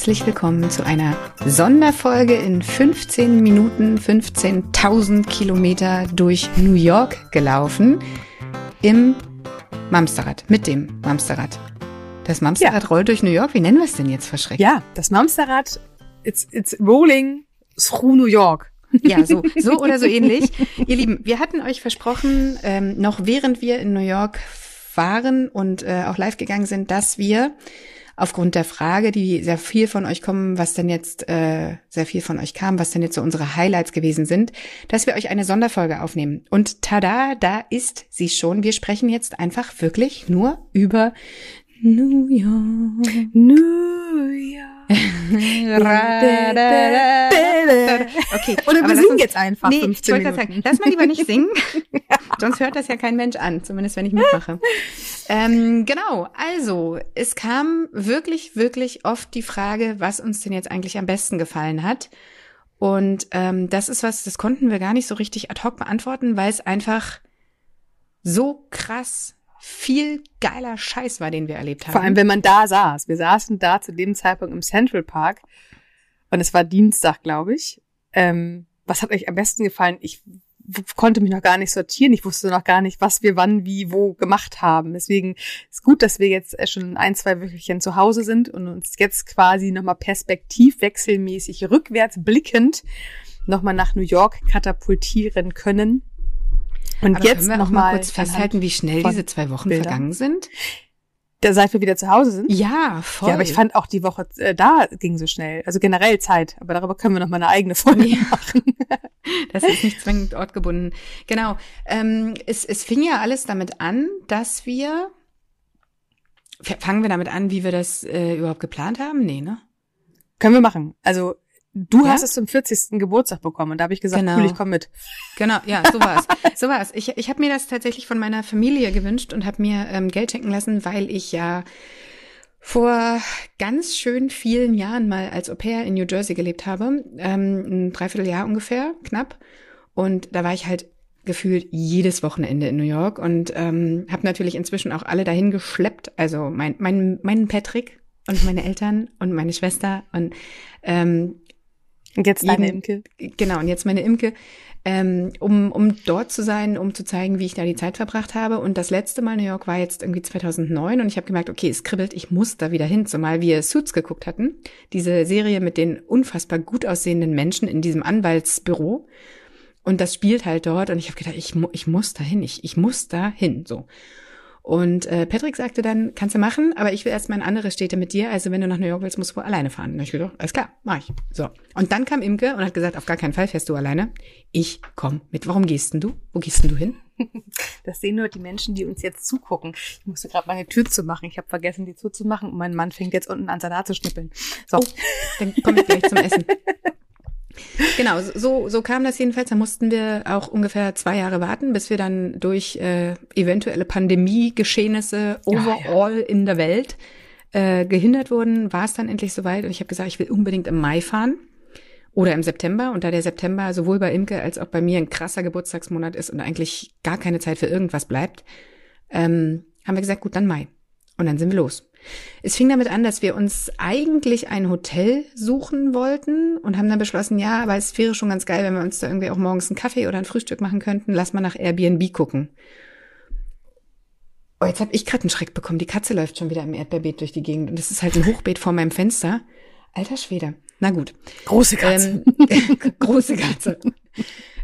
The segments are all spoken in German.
Herzlich willkommen zu einer Sonderfolge in 15 Minuten 15.000 Kilometer durch New York gelaufen im Mamsterrad, mit dem Mamsterrad. Das Mamsterrad ja. rollt durch New York. Wie nennen wir es denn jetzt verschreckt? Ja, das Mamsterrad, it's, it's rolling through New York. Ja, so, so oder so ähnlich. Ihr Lieben, wir hatten euch versprochen, ähm, noch während wir in New York waren und äh, auch live gegangen sind, dass wir aufgrund der Frage, die sehr viel von euch kommen, was denn jetzt äh, sehr viel von euch kam, was denn jetzt so unsere Highlights gewesen sind, dass wir euch eine Sonderfolge aufnehmen. Und tada, da ist sie schon. Wir sprechen jetzt einfach wirklich nur über New York. New York. okay. Oder wir singen uns, jetzt einfach nee, 15 ich Minuten. Sagen, lass mal lieber nicht singen, sonst hört das ja kein Mensch an, zumindest wenn ich mitmache. ähm, genau, also es kam wirklich, wirklich oft die Frage, was uns denn jetzt eigentlich am besten gefallen hat. Und ähm, das ist was, das konnten wir gar nicht so richtig ad hoc beantworten, weil es einfach so krass viel geiler Scheiß war, den wir erlebt haben. Vor allem, wenn man da saß. Wir saßen da zu dem Zeitpunkt im Central Park und es war Dienstag, glaube ich. Ähm, was hat euch am besten gefallen? Ich konnte mich noch gar nicht sortieren. Ich wusste noch gar nicht, was wir wann, wie, wo gemacht haben. Deswegen ist gut, dass wir jetzt schon ein, zwei Wöchelchen zu Hause sind und uns jetzt quasi nochmal perspektivwechselmäßig rückwärts blickend nochmal nach New York katapultieren können. Und Aber jetzt noch mal kurz festhalten, wie schnell diese zwei Wochen Bilder. vergangen sind. Da seit wir wieder zu Hause sind? Ja, voll. Ja, aber ich fand auch die Woche äh, da ging so schnell. Also generell Zeit. Aber darüber können wir noch mal eine eigene Folge ja. machen. das ist nicht zwingend ortgebunden. Genau. Ähm, es, es fing ja alles damit an, dass wir fangen wir damit an, wie wir das äh, überhaupt geplant haben? Nee, ne? Können wir machen. Also Du ja? hast es zum 40. Geburtstag bekommen und da habe ich gesagt, genau. cool, ich komme mit. Genau, ja, so war's. so war's. Ich, ich habe mir das tatsächlich von meiner Familie gewünscht und habe mir ähm, Geld schenken lassen, weil ich ja vor ganz schön vielen Jahren mal als Au pair in New Jersey gelebt habe, ähm, ein Dreivierteljahr ungefähr, knapp. Und da war ich halt gefühlt jedes Wochenende in New York und ähm, habe natürlich inzwischen auch alle dahin geschleppt. Also mein, mein, meinen Patrick und meine Eltern und meine Schwester und ähm, und jetzt deine jeden, Imke. Genau, und jetzt meine Imke. Ähm, um, um dort zu sein, um zu zeigen, wie ich da die Zeit verbracht habe. Und das letzte Mal New York war jetzt irgendwie 2009 und ich habe gemerkt, okay, es kribbelt, ich muss da wieder hin, zumal wir Suits geguckt hatten. Diese Serie mit den unfassbar gut aussehenden Menschen in diesem Anwaltsbüro. Und das spielt halt dort und ich habe gedacht, ich, ich muss da hin, ich, ich muss da hin, so. Und äh, Patrick sagte dann, kannst du machen, aber ich will erstmal in andere Städte mit dir. Also wenn du nach New York willst, musst du wohl alleine fahren. Und ich gedacht, alles klar, mach ich. So. Und dann kam Imke und hat gesagt, auf gar keinen Fall fährst du alleine. Ich komm mit. Warum gehst denn du? Wo gehst denn du hin? Das sehen nur die Menschen, die uns jetzt zugucken. Ich musste gerade meine Tür zu machen. Ich habe vergessen, die zuzumachen und mein Mann fängt jetzt unten an Salat zu schnippeln. So. Oh, dann komme ich gleich zum Essen. Genau, so, so kam das jedenfalls. Da mussten wir auch ungefähr zwei Jahre warten, bis wir dann durch äh, eventuelle Pandemie-Geschehnisse overall ja, ja. in der Welt äh, gehindert wurden. War es dann endlich soweit und ich habe gesagt, ich will unbedingt im Mai fahren oder im September. Und da der September sowohl bei Imke als auch bei mir ein krasser Geburtstagsmonat ist und eigentlich gar keine Zeit für irgendwas bleibt, ähm, haben wir gesagt, gut, dann Mai. Und dann sind wir los. Es fing damit an, dass wir uns eigentlich ein Hotel suchen wollten und haben dann beschlossen, ja, aber es wäre schon ganz geil, wenn wir uns da irgendwie auch morgens einen Kaffee oder ein Frühstück machen könnten. Lass mal nach Airbnb gucken. Oh, jetzt habe ich gerade einen Schreck bekommen. Die Katze läuft schon wieder im Erdbeerbeet durch die Gegend und das ist halt ein Hochbeet vor meinem Fenster. Alter Schwede. Na gut. Große Katze. Ähm, große Katze.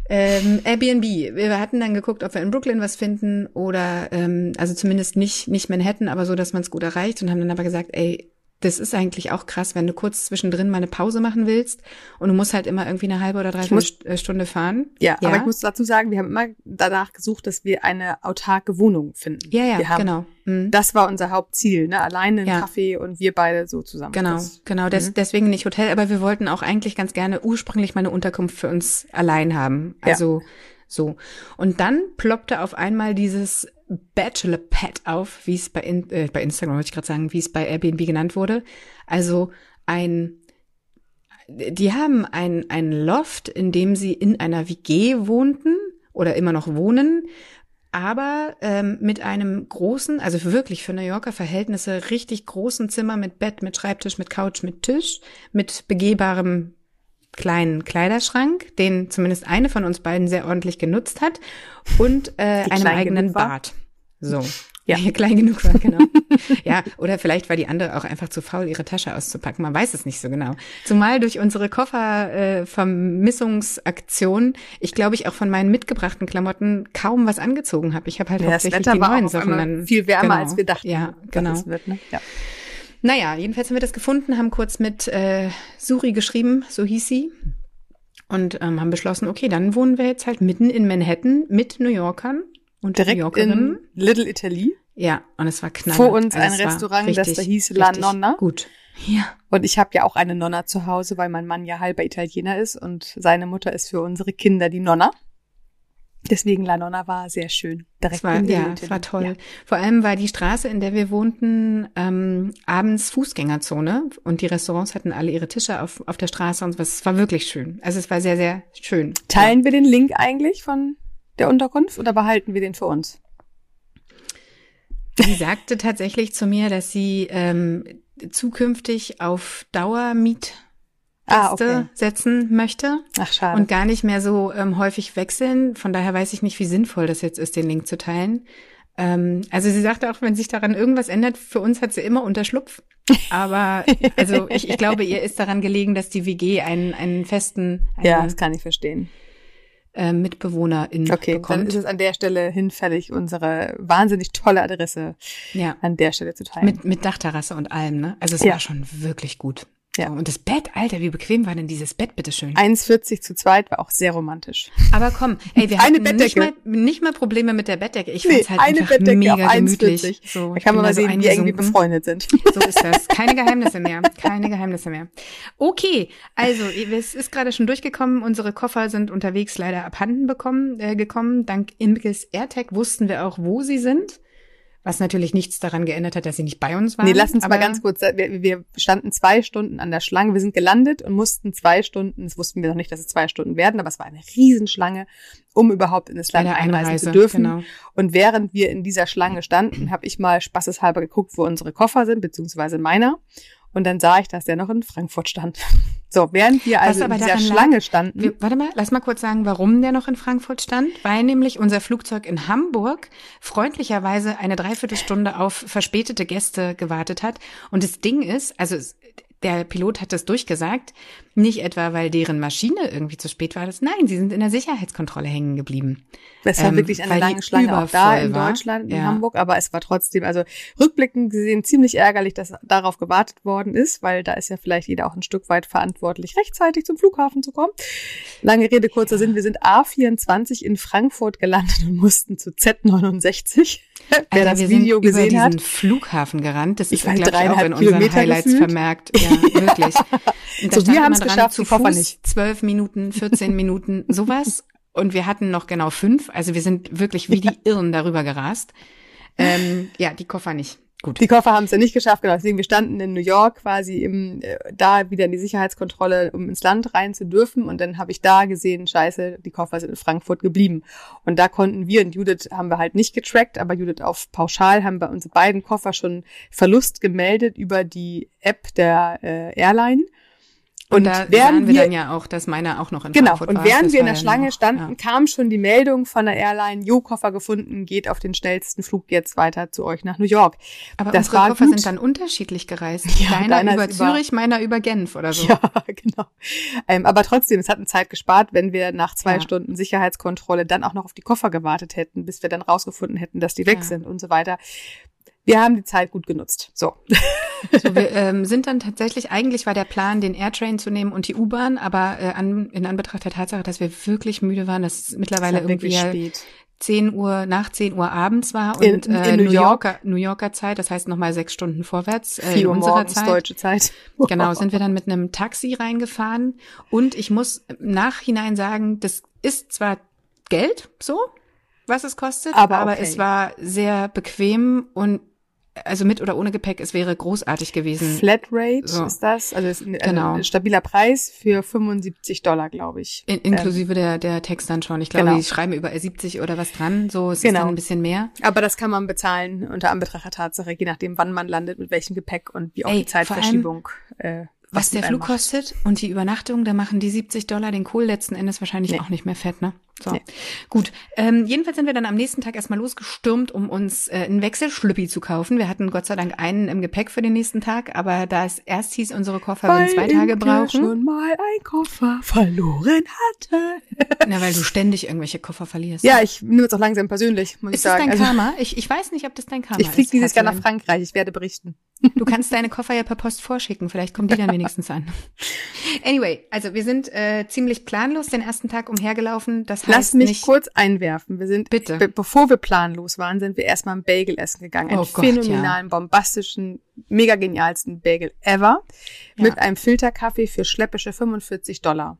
Ähm, Airbnb. Wir hatten dann geguckt, ob wir in Brooklyn was finden oder ähm, also zumindest nicht nicht Manhattan, aber so, dass man es gut erreicht und haben dann aber gesagt, ey, das ist eigentlich auch krass, wenn du kurz zwischendrin mal eine Pause machen willst und du musst halt immer irgendwie eine halbe oder dreiviertel äh, Stunde fahren. Ja, ja, aber ich muss dazu sagen, wir haben immer danach gesucht, dass wir eine autarke Wohnung finden. Ja, ja, haben, genau. Mhm. Das war unser Hauptziel, ne? Alleine ein ja. Kaffee und wir beide so zusammen. Genau, das, genau. Des, mhm. Deswegen nicht Hotel, aber wir wollten auch eigentlich ganz gerne ursprünglich mal eine Unterkunft für uns allein haben. Also ja. So. Und dann ploppte auf einmal dieses Bachelor Pad auf, wie es bei, in, äh, bei Instagram, wollte ich gerade sagen, wie es bei Airbnb genannt wurde. Also ein, die haben ein, ein Loft, in dem sie in einer WG wohnten oder immer noch wohnen, aber ähm, mit einem großen, also wirklich für New Yorker Verhältnisse richtig großen Zimmer mit Bett, mit Schreibtisch, mit Couch, mit Tisch, mit begehbarem kleinen Kleiderschrank, den zumindest eine von uns beiden sehr ordentlich genutzt hat, und äh, einem eigenen Bad. So. Ja, klein genug war, genau. ja, oder vielleicht war die andere auch einfach zu faul, ihre Tasche auszupacken. Man weiß es nicht so genau. Zumal durch unsere Koffervermissungsaktion, äh, ich glaube, ich auch von meinen mitgebrachten Klamotten kaum was angezogen habe. Ich habe halt ja, hauptsächlich die neuen Sachen dann. Viel wärmer, genau. als wir dachten. Ja, genau. Wird, ne? ja. Naja, jedenfalls haben wir das gefunden, haben kurz mit äh, Suri geschrieben, so hieß sie. Und ähm, haben beschlossen, okay, dann wohnen wir jetzt halt mitten in Manhattan mit New Yorkern und Direkt New Yorkerinnen. in Little Italy. Ja, und es war knapp. Vor uns also ein Restaurant, richtig, das da hieß La Nonna. Gut. Ja. Und ich habe ja auch eine Nonna zu Hause, weil mein Mann ja halber Italiener ist und seine Mutter ist für unsere Kinder die Nonna. Deswegen La Nonna war sehr schön. Direkt war, ja, es war toll. Ja. Vor allem war die Straße, in der wir wohnten, ähm, abends Fußgängerzone und die Restaurants hatten alle ihre Tische auf, auf der Straße und was. Es war wirklich schön. Also es war sehr, sehr schön. Teilen ja. wir den Link eigentlich von der Unterkunft oder behalten wir den für uns? Sie sagte tatsächlich zu mir, dass sie ähm, zukünftig auf Dauermiet ah, okay. setzen möchte. Ach, schade. Und gar nicht mehr so ähm, häufig wechseln. Von daher weiß ich nicht, wie sinnvoll das jetzt ist, den Link zu teilen. Ähm, also sie sagte auch, wenn sich daran irgendwas ändert, für uns hat sie immer Unterschlupf. Aber also ich, ich glaube, ihr ist daran gelegen, dass die WG einen, einen festen. Einen, ja, das kann ich verstehen. Äh, MitbewohnerInnen okay, bekommt. dann ist es an der Stelle hinfällig, unsere wahnsinnig tolle Adresse ja. an der Stelle zu teilen. Mit, mit Dachterrasse und allem, ne? Also es ja. war schon wirklich gut. Ja. Und das Bett, Alter, wie bequem war denn dieses Bett, bitteschön? 1,40 zu zweit war auch sehr romantisch. Aber komm, ey, wir eine hatten nicht mal, nicht mal Probleme mit der Bettdecke. Ich fand's nee, halt eine einfach Bettdecke mega gemütlich. So, da kann man mal sehen, so wie irgendwie befreundet sind. So ist das. Keine Geheimnisse mehr. Keine Geheimnisse mehr. Okay, also es ist gerade schon durchgekommen. Unsere Koffer sind unterwegs leider abhanden bekommen, äh, gekommen. Dank Imkes AirTag wussten wir auch, wo sie sind. Was natürlich nichts daran geändert hat, dass sie nicht bei uns waren. Nee, lass uns mal ganz kurz, wir, wir standen zwei Stunden an der Schlange, wir sind gelandet und mussten zwei Stunden, das wussten wir noch nicht, dass es zwei Stunden werden, aber es war eine Riesenschlange, um überhaupt in das Land einreisen Einreise, zu dürfen. Genau. Und während wir in dieser Schlange standen, habe ich mal spaßeshalber geguckt, wo unsere Koffer sind, beziehungsweise meiner. Und dann sah ich, dass der noch in Frankfurt stand. So, während wir also in dieser Schlange lag, standen. Wir, warte mal, lass mal kurz sagen, warum der noch in Frankfurt stand. Weil nämlich unser Flugzeug in Hamburg freundlicherweise eine Dreiviertelstunde auf verspätete Gäste gewartet hat. Und das Ding ist, also der Pilot hat das durchgesagt, nicht etwa, weil deren Maschine irgendwie zu spät war. Das, nein, sie sind in der Sicherheitskontrolle hängen geblieben. Es war ähm, wirklich eine lange Schlange auch da in war. Deutschland, in ja. Hamburg, aber es war trotzdem, also rückblickend gesehen ziemlich ärgerlich, dass darauf gewartet worden ist, weil da ist ja vielleicht jeder auch ein Stück weit verantwortlich, rechtzeitig zum Flughafen zu kommen. Lange Rede, kurzer Sinn, wir sind A24 in Frankfurt gelandet und mussten zu Z69. Wer Alter, das wir Video sind gesehen über diesen Flughafen gerannt. Das ist, glaube ich, auch in unseren Highlights gefühlt. vermerkt. Ja, wirklich. Und so, wir haben es geschafft, zu nicht. Zwölf Minuten, 14 Minuten, sowas. Und wir hatten noch genau fünf. Also wir sind wirklich wie die Irren darüber gerast. Ähm, ja, die Koffer nicht. Gut. Die Koffer haben es ja nicht geschafft, genau. Deswegen, wir standen in New York quasi im, äh, da wieder in die Sicherheitskontrolle, um ins Land rein zu dürfen. Und dann habe ich da gesehen, scheiße, die Koffer sind in Frankfurt geblieben. Und da konnten wir und Judith haben wir halt nicht getrackt, aber Judith auf Pauschal haben bei unsere beiden Koffer schon Verlust gemeldet über die App der äh, Airline. Und, und da während wir, wir dann ja auch, dass meiner auch noch in genau, Frankfurt war. Genau, und während wir in der Schlange standen, ja. kam schon die Meldung von der Airline, Jo, Koffer gefunden, geht auf den schnellsten Flug jetzt weiter zu euch nach New York. Aber das unsere Koffer gut. sind dann unterschiedlich gereist. Ja, deiner über Zürich, über, meiner über Genf oder so. Ja, genau. Ähm, aber trotzdem, es hat eine Zeit gespart, wenn wir nach zwei ja. Stunden Sicherheitskontrolle dann auch noch auf die Koffer gewartet hätten, bis wir dann rausgefunden hätten, dass die weg ja. sind und so weiter wir haben die Zeit gut genutzt. So. so wir ähm, sind dann tatsächlich, eigentlich war der Plan, den Airtrain zu nehmen und die U-Bahn, aber äh, an, in Anbetracht der Tatsache, dass wir wirklich müde waren, dass es mittlerweile war irgendwie spät. 10 Uhr, nach 10 Uhr abends war und in, in, äh, New, New Yorker, New Yorker Zeit, das heißt nochmal sechs Stunden vorwärts. Äh, in unserer Zeit. deutsche Zeit. Genau, sind wir dann mit einem Taxi reingefahren und ich muss im Nachhinein sagen, das ist zwar Geld, so, was es kostet, aber, aber okay. es war sehr bequem und also mit oder ohne Gepäck, es wäre großartig gewesen. Flatrate so. ist das, also, ist ein, also genau. ein stabiler Preis für 75 Dollar, glaube ich. In, inklusive ähm, der, der Text dann schon. Ich glaube, genau. die schreiben überall 70 oder was dran, so es genau. ist dann ein bisschen mehr. Aber das kann man bezahlen unter Anbetracht der Tatsache, je nachdem, wann man landet, mit welchem Gepäck und wie auch Ey, die Zeitverschiebung. Allem, äh, was, was der Flug macht. kostet und die Übernachtung, da machen die 70 Dollar den Kohl letzten Endes wahrscheinlich nee. auch nicht mehr fett, ne? So, nee. gut. Ähm, jedenfalls sind wir dann am nächsten Tag erstmal losgestürmt, um uns äh, einen Wechselschlüppi zu kaufen. Wir hatten Gott sei Dank einen im Gepäck für den nächsten Tag, aber da es erst hieß, unsere Koffer würden zwei Tage brauchen. schon mal ein Koffer verloren hatte. Na, weil du ständig irgendwelche Koffer verlierst. Ja, ich nehme es auch langsam persönlich, muss ist ich sagen. Ist das dein also, Karma? Ich, ich weiß nicht, ob das dein Karma ist. Ich fliege dieses Jahr nach Frankreich, ich werde berichten. Du kannst deine Koffer ja per Post vorschicken, vielleicht kommen die dann wenigstens an. Anyway, also wir sind äh, ziemlich planlos den ersten Tag umhergelaufen. Das Lass mich nicht, kurz einwerfen. Wir sind, Bitte. Be bevor wir planlos waren, sind wir erstmal ein Bagel essen gegangen. Einen oh phänomenalen, ja. bombastischen, mega genialsten Bagel ever. Ja. Mit einem Filterkaffee für schleppische 45 Dollar.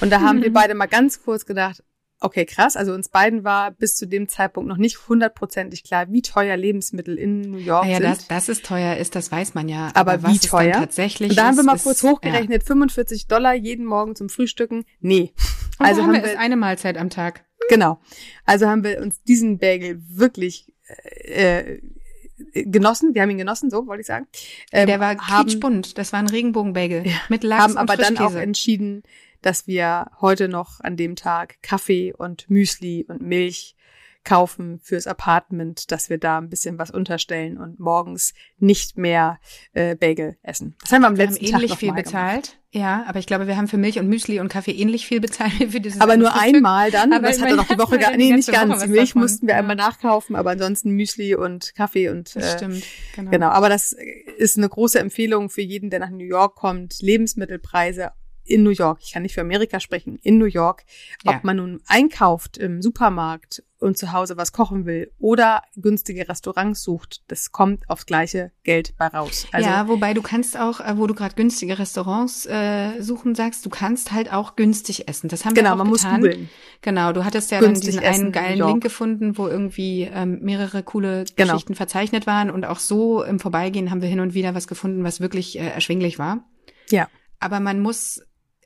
Und da haben wir beide mal ganz kurz gedacht, Okay, krass. Also uns beiden war bis zu dem Zeitpunkt noch nicht hundertprozentig klar, wie teuer Lebensmittel in New York ja, sind. Ja, dass, dass es teuer ist, das weiß man ja. Aber, Aber wie teuer? tatsächlich Und da haben wir mal ist, kurz hochgerechnet, ja. 45 Dollar jeden Morgen zum Frühstücken. Nee. Und also haben wir, wir eine Mahlzeit am Tag. Genau. Also haben wir uns diesen Bagel wirklich äh, genossen, wir haben ihn genossen, so wollte ich sagen. Ähm, der war quietschbunt, das war ein Regenbogenbagel ja, mit Lachs haben aber dann auch entschieden, dass wir heute noch an dem Tag Kaffee und Müsli und Milch kaufen fürs Apartment, dass wir da ein bisschen was unterstellen und morgens nicht mehr äh, Bagel essen. Das haben wir am wir letzten haben ähnlich Tag viel bezahlt. Gemacht. Ja, aber ich glaube, wir haben für Milch und Müsli und Kaffee ähnlich viel bezahlt wie für dieses Aber nur Frühstück. einmal dann. Aber das hat dann auch die Woche gar, nee, nicht ganz. Die Milch davon. mussten wir ja. einmal nachkaufen, aber ansonsten Müsli und Kaffee und, äh, stimmt, genau. genau. Aber das ist eine große Empfehlung für jeden, der nach New York kommt. Lebensmittelpreise in New York, ich kann nicht für Amerika sprechen, in New York, ja. ob man nun einkauft im Supermarkt und zu Hause was kochen will oder günstige Restaurants sucht, das kommt aufs gleiche Geld bei raus. Also, ja, wobei du kannst auch, äh, wo du gerade günstige Restaurants äh, suchen sagst, du kannst halt auch günstig essen. Das haben genau, wir auch man getan. muss googlen. Genau, du hattest ja günstig dann diesen einen geilen Link gefunden, wo irgendwie ähm, mehrere coole genau. Geschichten verzeichnet waren und auch so im Vorbeigehen haben wir hin und wieder was gefunden, was wirklich äh, erschwinglich war. Ja. Aber man muss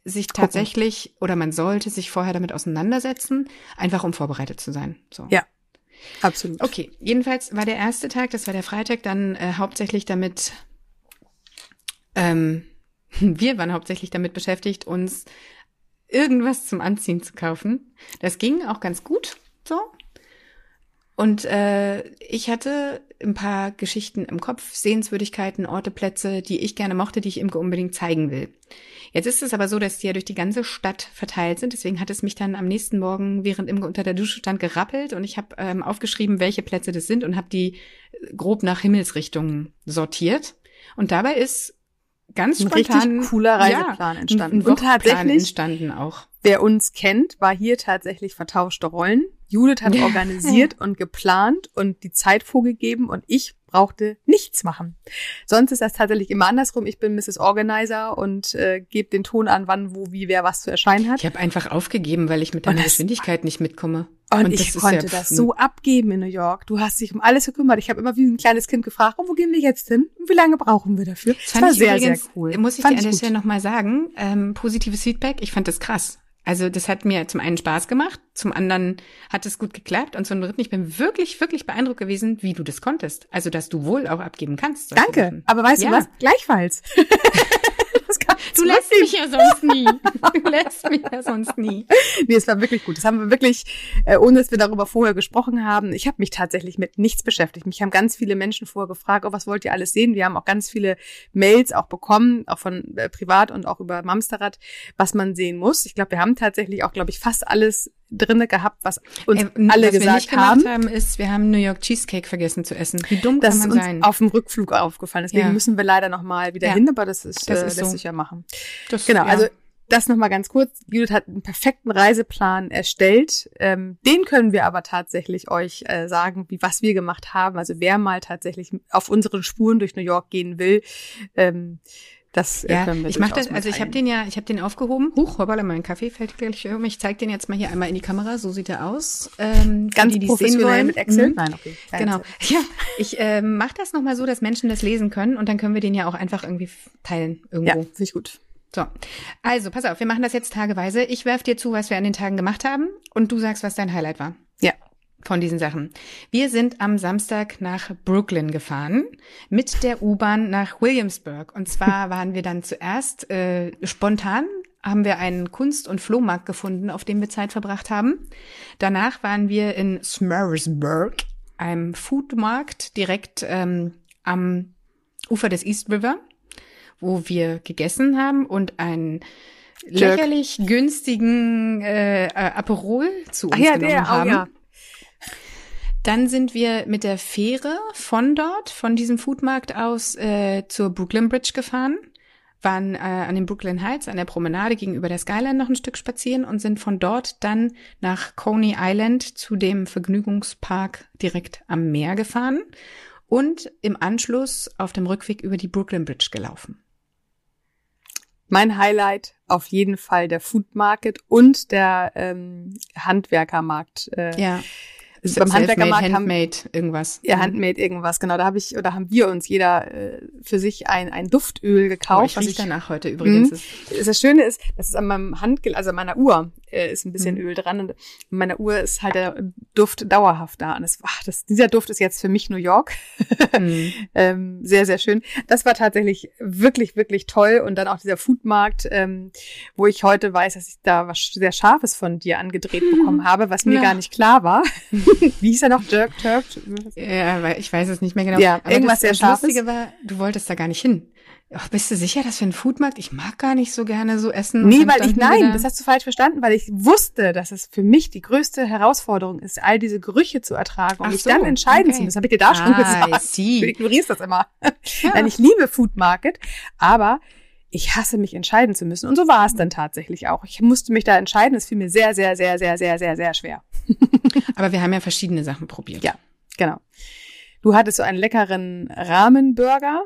sich tatsächlich oder man sollte sich vorher damit auseinandersetzen, einfach um vorbereitet zu sein. So. Ja. Absolut. Okay, jedenfalls war der erste Tag, das war der Freitag, dann äh, hauptsächlich damit, ähm, wir waren hauptsächlich damit beschäftigt, uns irgendwas zum Anziehen zu kaufen. Das ging auch ganz gut so. Und äh, ich hatte ein paar Geschichten im Kopf, Sehenswürdigkeiten, Orte, Plätze, die ich gerne mochte, die ich ihm unbedingt zeigen will. Jetzt ist es aber so, dass die ja durch die ganze Stadt verteilt sind. Deswegen hat es mich dann am nächsten Morgen, während Imke unter der Dusche stand, gerappelt und ich habe ähm, aufgeschrieben, welche Plätze das sind und habe die grob nach Himmelsrichtungen sortiert. Und dabei ist ganz ein spontan richtig cooler Reiseplan ja, entstanden. Ein, und tatsächlich entstanden auch. Wer uns kennt, war hier tatsächlich vertauschte Rollen. Judith hat organisiert und geplant und die Zeit vorgegeben und ich brauchte nichts machen. Sonst ist das tatsächlich immer andersrum. Ich bin Mrs. Organizer und äh, gebe den Ton an, wann, wo, wie, wer was zu erscheinen hat. Ich habe einfach aufgegeben, weil ich mit deiner Geschwindigkeit nicht mitkomme. Und, und ich konnte ja das so abgeben in New York. Du hast dich um alles gekümmert. Ich habe immer wie ein kleines Kind gefragt, oh, wo gehen wir jetzt hin? Und wie lange brauchen wir dafür? Das, das war sehr, übrigens, sehr cool. Muss ich fand dir an der Stelle nochmal sagen, ähm, positives Feedback. Ich fand das krass. Also das hat mir zum einen Spaß gemacht, zum anderen hat es gut geklappt und zum dritten, ich bin wirklich, wirklich beeindruckt gewesen, wie du das konntest. Also, dass du wohl auch abgeben kannst. Danke, aber weißt ja. du was? Gleichfalls. du lässt mich ja sonst nie. Du lässt mich ja sonst nie. Nee, es war wirklich gut. Das haben wir wirklich, äh, ohne dass wir darüber vorher gesprochen haben. Ich habe mich tatsächlich mit nichts beschäftigt. Mich haben ganz viele Menschen vorher gefragt, oh, was wollt ihr alles sehen? Wir haben auch ganz viele Mails auch bekommen, auch von äh, privat und auch über Mamsterrad, was man sehen muss. Ich glaube, wir haben tatsächlich auch, glaube ich, fast alles drinne gehabt, was uns äh, alle was gesagt wir nicht haben. haben, ist, wir haben New York Cheesecake vergessen zu essen. Wie dumm das kann man sein? Auf dem Rückflug aufgefallen. Deswegen ja. müssen wir leider noch mal wieder ja. hin, aber das ist, das äh, ist lässt so. sich ja machen. Das, genau, ja. also das nochmal ganz kurz. Judith hat einen perfekten Reiseplan erstellt. Ähm, den können wir aber tatsächlich euch äh, sagen, wie was wir gemacht haben. Also wer mal tatsächlich auf unseren Spuren durch New York gehen will, ähm, Das ja, ich mache das, also ich habe den ja, ich habe den aufgehoben. Huch, hoppala, mein Kaffee fällt gleich um. Ich zeige den jetzt mal hier einmal in die Kamera, so sieht er aus. Ähm, Ganz die, die sehen wollen. mit Excel? Mhm. Nein, okay. Genau. Ja, ich ähm, mache das nochmal so, dass Menschen das lesen können und dann können wir den ja auch einfach irgendwie teilen irgendwo. Ja, finde ich gut. So, also pass auf, wir machen das jetzt tageweise. Ich werf dir zu, was wir an den Tagen gemacht haben und du sagst, was dein Highlight war. Ja. Von diesen Sachen. Wir sind am Samstag nach Brooklyn gefahren mit der U-Bahn nach Williamsburg. Und zwar waren wir dann zuerst äh, spontan haben wir einen Kunst- und Flohmarkt gefunden, auf dem wir Zeit verbracht haben. Danach waren wir in Smurfsburg, einem Foodmarkt direkt ähm, am Ufer des East River wo wir gegessen haben und einen Jerk. lächerlich günstigen äh, äh, Aperol zu uns Ach ja, genommen der, haben. Oh ja. Dann sind wir mit der Fähre von dort, von diesem Foodmarkt aus, äh, zur Brooklyn Bridge gefahren, waren äh, an den Brooklyn Heights, an der Promenade gegenüber der Skyline noch ein Stück spazieren und sind von dort dann nach Coney Island zu dem Vergnügungspark direkt am Meer gefahren und im Anschluss auf dem Rückweg über die Brooklyn Bridge gelaufen. Mein Highlight auf jeden Fall der Food Market und der ähm, Handwerkermarkt. Äh, ja. Also beim Handwerkermarkt Handmade haben, irgendwas. Ja, mhm. Handmade irgendwas, genau. Da habe ich oder haben wir uns jeder äh, für sich ein, ein Duftöl gekauft. Oh, ich rieche danach heute übrigens. Mh, das Schöne ist, das ist an meinem Hand, also an meiner Uhr äh, ist ein bisschen mhm. Öl dran und an meiner Uhr ist halt der Duft dauerhaft da. Und das, ach, das, dieser Duft ist jetzt für mich New York. mhm. ähm, sehr, sehr schön. Das war tatsächlich wirklich, wirklich toll. Und dann auch dieser Foodmarkt, ähm, wo ich heute weiß, dass ich da was sehr Scharfes von dir angedreht bekommen habe, was mir ja. gar nicht klar war. Wie hieß er noch? Jerk, Turk? Ja, ich weiß es nicht mehr genau. Ja, Aber irgendwas das, sehr Scharfes. Lustige war, du wolltest da gar nicht hin. Ach, bist du sicher, dass wir einen Foodmarkt? Ich mag gar nicht so gerne so essen. Nee, weil ich, nein, das hast du falsch verstanden, weil ich wusste, dass es für mich die größte Herausforderung ist, all diese Gerüche zu ertragen und mich so, dann entscheiden okay. zu müssen. Das habe ich dir da schon ah, gesagt. Du ignorierst das immer. Ja. Nein, ich liebe Food Market, aber ich hasse mich entscheiden zu müssen. Und so war es dann tatsächlich auch. Ich musste mich da entscheiden. Es fiel mir sehr, sehr, sehr, sehr, sehr, sehr, sehr schwer. aber wir haben ja verschiedene Sachen probiert. Ja, genau. Du hattest so einen leckeren Rahmenburger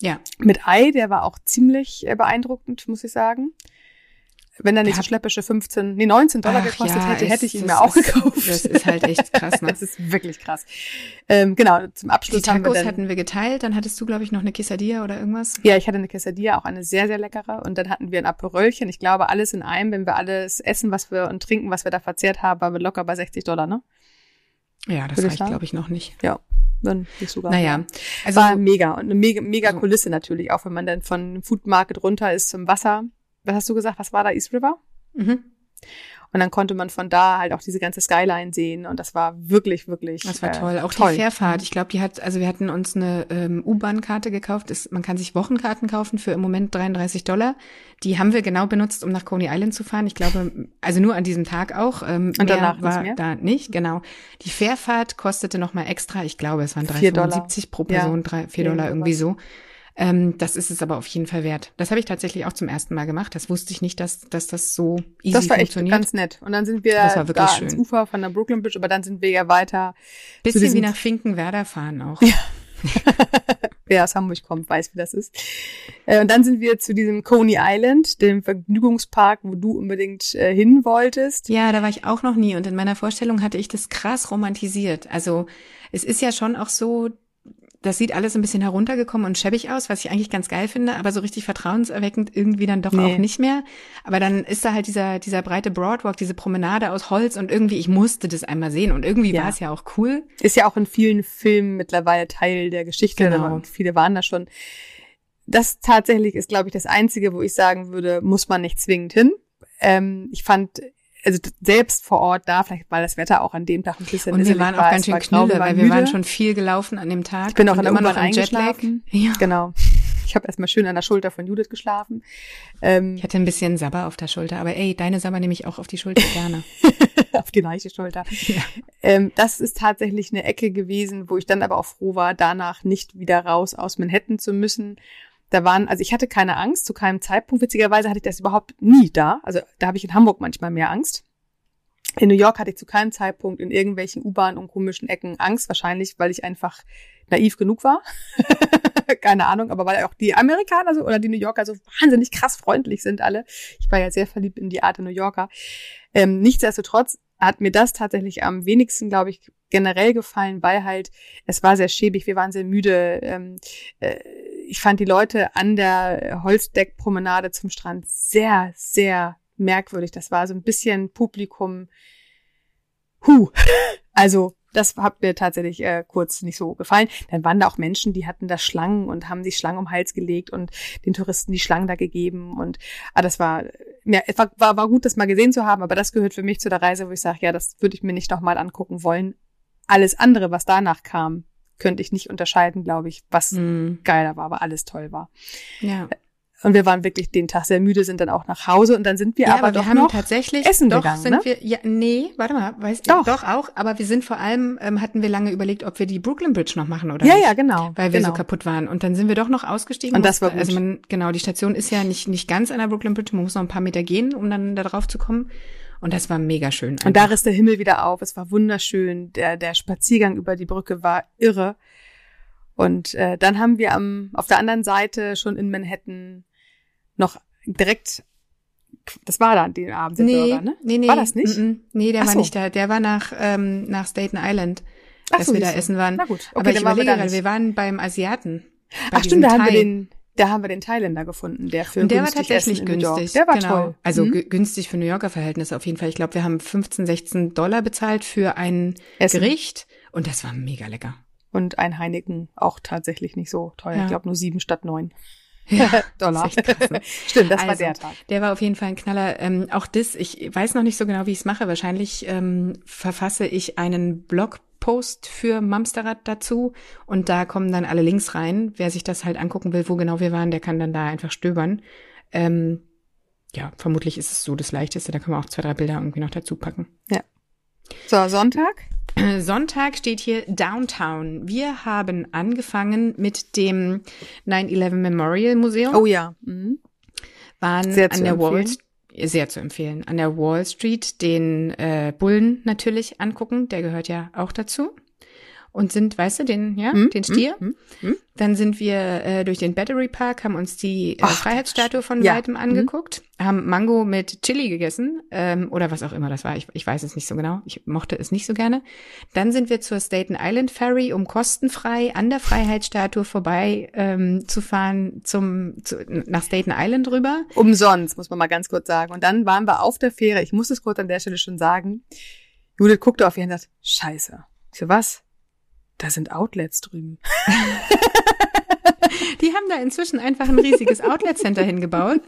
ja. Mit Ei, der war auch ziemlich äh, beeindruckend, muss ich sagen. Wenn er nicht so schleppische 15, nee, 19 Dollar Ach, gekostet ja, hätte, hätte ich ihn mir auch ist, gekauft. Das ist halt echt krass, ne? das ist wirklich krass. Ähm, genau, zum Abschluss Die Tacos wir dann, hatten wir geteilt, dann hattest du, glaube ich, noch eine Quesadilla oder irgendwas. Ja, ich hatte eine Quesadilla, auch eine sehr, sehr leckere. Und dann hatten wir ein Aperolchen. Ich glaube, alles in einem, wenn wir alles essen, was wir und trinken, was wir da verzehrt haben, waren wir locker bei 60 Dollar, ne? Ja, das reicht, glaube ich, noch nicht. Ja, dann nicht sogar. Naja, also war mega und eine mega, mega so. Kulisse natürlich, auch wenn man dann von Food Market runter ist zum Wasser. Was hast du gesagt? Was war da? East River? Mhm. Und dann konnte man von da halt auch diese ganze Skyline sehen und das war wirklich, wirklich. Das war toll. Äh, auch toll. die Fährfahrt. Ich glaube, die hat, also wir hatten uns eine ähm, U-Bahn-Karte gekauft. Ist, man kann sich Wochenkarten kaufen für im Moment 33 Dollar. Die haben wir genau benutzt, um nach Coney Island zu fahren. Ich glaube, also nur an diesem Tag auch. Ähm, und danach war mehr? da nicht, genau. Die Fährfahrt kostete nochmal extra. Ich glaube, es waren 3,75 pro Person, ja. 3, 4 Dollar irgendwie so. Ähm, das ist es aber auf jeden Fall wert. Das habe ich tatsächlich auch zum ersten Mal gemacht. Das wusste ich nicht, dass, dass das so easy Das war echt ganz nett. Und dann sind wir das war wirklich da schön. ans Ufer von der Brooklyn Bridge, aber dann sind wir ja weiter. Bisschen wie nach Finkenwerder fahren auch. Ja. Wer aus Hamburg kommt, weiß, wie das ist. Äh, und dann sind wir zu diesem Coney Island, dem Vergnügungspark, wo du unbedingt äh, hin wolltest. Ja, da war ich auch noch nie und in meiner Vorstellung hatte ich das krass romantisiert. Also es ist ja schon auch so, das sieht alles ein bisschen heruntergekommen und schäbig aus, was ich eigentlich ganz geil finde, aber so richtig vertrauenserweckend irgendwie dann doch nee. auch nicht mehr. Aber dann ist da halt dieser, dieser breite Broadwalk, diese Promenade aus Holz und irgendwie, ich musste das einmal sehen und irgendwie ja. war es ja auch cool. Ist ja auch in vielen Filmen mittlerweile Teil der Geschichte genau. und viele waren da schon. Das tatsächlich ist, glaube ich, das Einzige, wo ich sagen würde, muss man nicht zwingend hin. Ähm, ich fand also selbst vor Ort da, vielleicht weil das Wetter auch an dem Tag ein bisschen Und wir waren auch war, ganz schön knülle, weil wir waren schon viel gelaufen an dem Tag. Ich bin auch immer noch im Jetlag. Ja. Genau. Ich habe erstmal schön an der Schulter von Judith geschlafen. Ähm, ich hatte ein bisschen Sabber auf der Schulter, aber ey, deine Sabber nehme ich auch auf die Schulter gerne. auf die leichte Schulter. Ja. Ähm, das ist tatsächlich eine Ecke gewesen, wo ich dann aber auch froh war, danach nicht wieder raus aus Manhattan zu müssen. Da waren, also ich hatte keine Angst, zu keinem Zeitpunkt. Witzigerweise hatte ich das überhaupt nie da. Also da habe ich in Hamburg manchmal mehr Angst. In New York hatte ich zu keinem Zeitpunkt in irgendwelchen U-Bahn und komischen Ecken Angst, wahrscheinlich, weil ich einfach naiv genug war. Keine Ahnung, aber weil auch die Amerikaner so oder die New Yorker so wahnsinnig krass freundlich sind alle. Ich war ja sehr verliebt in die Art der New Yorker. Ähm, nichtsdestotrotz hat mir das tatsächlich am wenigsten, glaube ich, generell gefallen, weil halt es war sehr schäbig, wir waren sehr müde. Ähm, äh, ich fand die Leute an der Holzdeckpromenade zum Strand sehr, sehr merkwürdig. Das war so ein bisschen Publikum. Huh. Also das hat mir tatsächlich äh, kurz nicht so gefallen. Dann waren da auch Menschen, die hatten da Schlangen und haben die Schlangen um den Hals gelegt und den Touristen die Schlangen da gegeben. Und ah, das war, ja, war, war, war gut, das mal gesehen zu haben, aber das gehört für mich zu der Reise, wo ich sage, ja, das würde ich mir nicht nochmal angucken wollen. Alles andere, was danach kam, könnte ich nicht unterscheiden, glaube ich, was mm. geiler war, aber alles toll war. Ja. Und wir waren wirklich den Tag sehr müde, sind dann auch nach Hause und dann sind wir ja, aber, aber wir doch haben noch tatsächlich essen doch gegangen. Sind ne? wir, ja, nee, warte mal, weiß doch. doch auch, aber wir sind vor allem ähm, hatten wir lange überlegt, ob wir die Brooklyn Bridge noch machen oder ja, nicht. Ja, genau. Weil wir genau. so kaputt waren und dann sind wir doch noch ausgestiegen. Und das war gut. Also man, genau, die Station ist ja nicht nicht ganz an der Brooklyn Bridge, man muss noch ein paar Meter gehen, um dann da drauf zu kommen. Und das war mega schön. Einfach. Und da riss der Himmel wieder auf. Es war wunderschön. Der, der Spaziergang über die Brücke war irre. Und äh, dann haben wir am, auf der anderen Seite schon in Manhattan noch direkt, das war dann den Abend, nee, Burger, ne? Nee, nee. War das nicht? Mm. Nee, der Ach war so. nicht da. Der war nach, ähm, nach Staten Island, Ach dass so, wir da du. essen waren. Na gut, okay, Aber ich wir überlege gerade, wir waren beim Asiaten. Bei Ach stimmt, da haben wir Thai. den, da haben wir den Thailänder gefunden, der für Und der war tatsächlich günstig. Der war genau. toll. Also Mhm. gü- günstig für New Yorker Verhältnisse auf jeden Fall. Ich glaube, wir haben 15, 16 Dollar bezahlt für ein Essen. Gericht und das war mega lecker. Und ein Heineken auch tatsächlich nicht so teuer. Ja. Ich glaube nur sieben statt neun Ja, Dollar. krass, ne? Stimmt, das war Also, der Tag. Der war auf jeden Fall ein Knaller. Ähm, auch das, ich weiß noch nicht so genau, wie ich es mache. Wahrscheinlich ähm, verfasse ich einen Blogpost für Mamsterrad dazu und da kommen dann alle Links rein. Wer sich das halt angucken will, wo genau wir waren, der kann dann da einfach stöbern. Ähm, ja, vermutlich ist es so das Leichteste. Da können wir auch zwei, drei Bilder irgendwie noch dazu packen. So, Sonntag? Sonntag steht hier Downtown. Wir haben angefangen mit dem 9-11 Memorial Museum. Oh ja. Mhm. waren Sehr an zu der Wall empfehlen. sehr zu empfehlen. An der Wall Street den äh, Bullen natürlich angucken, der gehört ja auch dazu. Und sind, weißt du, den, ja, Hm, den Stier. hm, hm, hm. Dann sind wir äh, durch den Battery Park, haben uns die äh, Ach, Freiheitsstatue von Ja, weitem mhm. angeguckt, haben Mango mit Chili gegessen ähm, oder was auch immer das war. Ich, ich weiß es nicht so genau. Ich mochte es nicht so gerne. Dann sind wir zur Staten Island Ferry, um kostenfrei an der Freiheitsstatue vorbei ähm, zu fahren zum zu, nach Staten Island rüber. Umsonst, muss man mal ganz kurz sagen. Und dann waren wir auf der Fähre. Ich muss es kurz an der Stelle schon sagen. Judith guckte auf ihn und sagt, scheiße. So, was? Da sind Outlets drüben. Die haben da inzwischen einfach ein riesiges Outlet-Center hingebaut.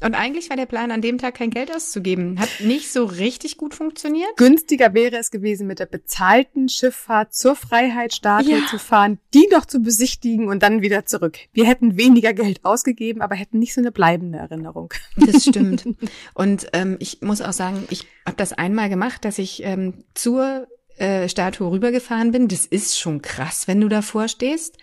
Und eigentlich war der Plan, an dem Tag kein Geld auszugeben. Hat nicht so richtig gut funktioniert. Günstiger wäre es gewesen, mit der bezahlten Schifffahrt zur Freiheitsstatue Ja. zu fahren, die noch zu besichtigen und dann wieder zurück. Wir hätten weniger Geld ausgegeben, aber hätten nicht so eine bleibende Erinnerung. Das stimmt. Und ähm, ich muss auch sagen, ich habe das einmal gemacht, dass ich ähm, zur äh, Statue rübergefahren bin. Das ist schon krass, wenn du davor stehst.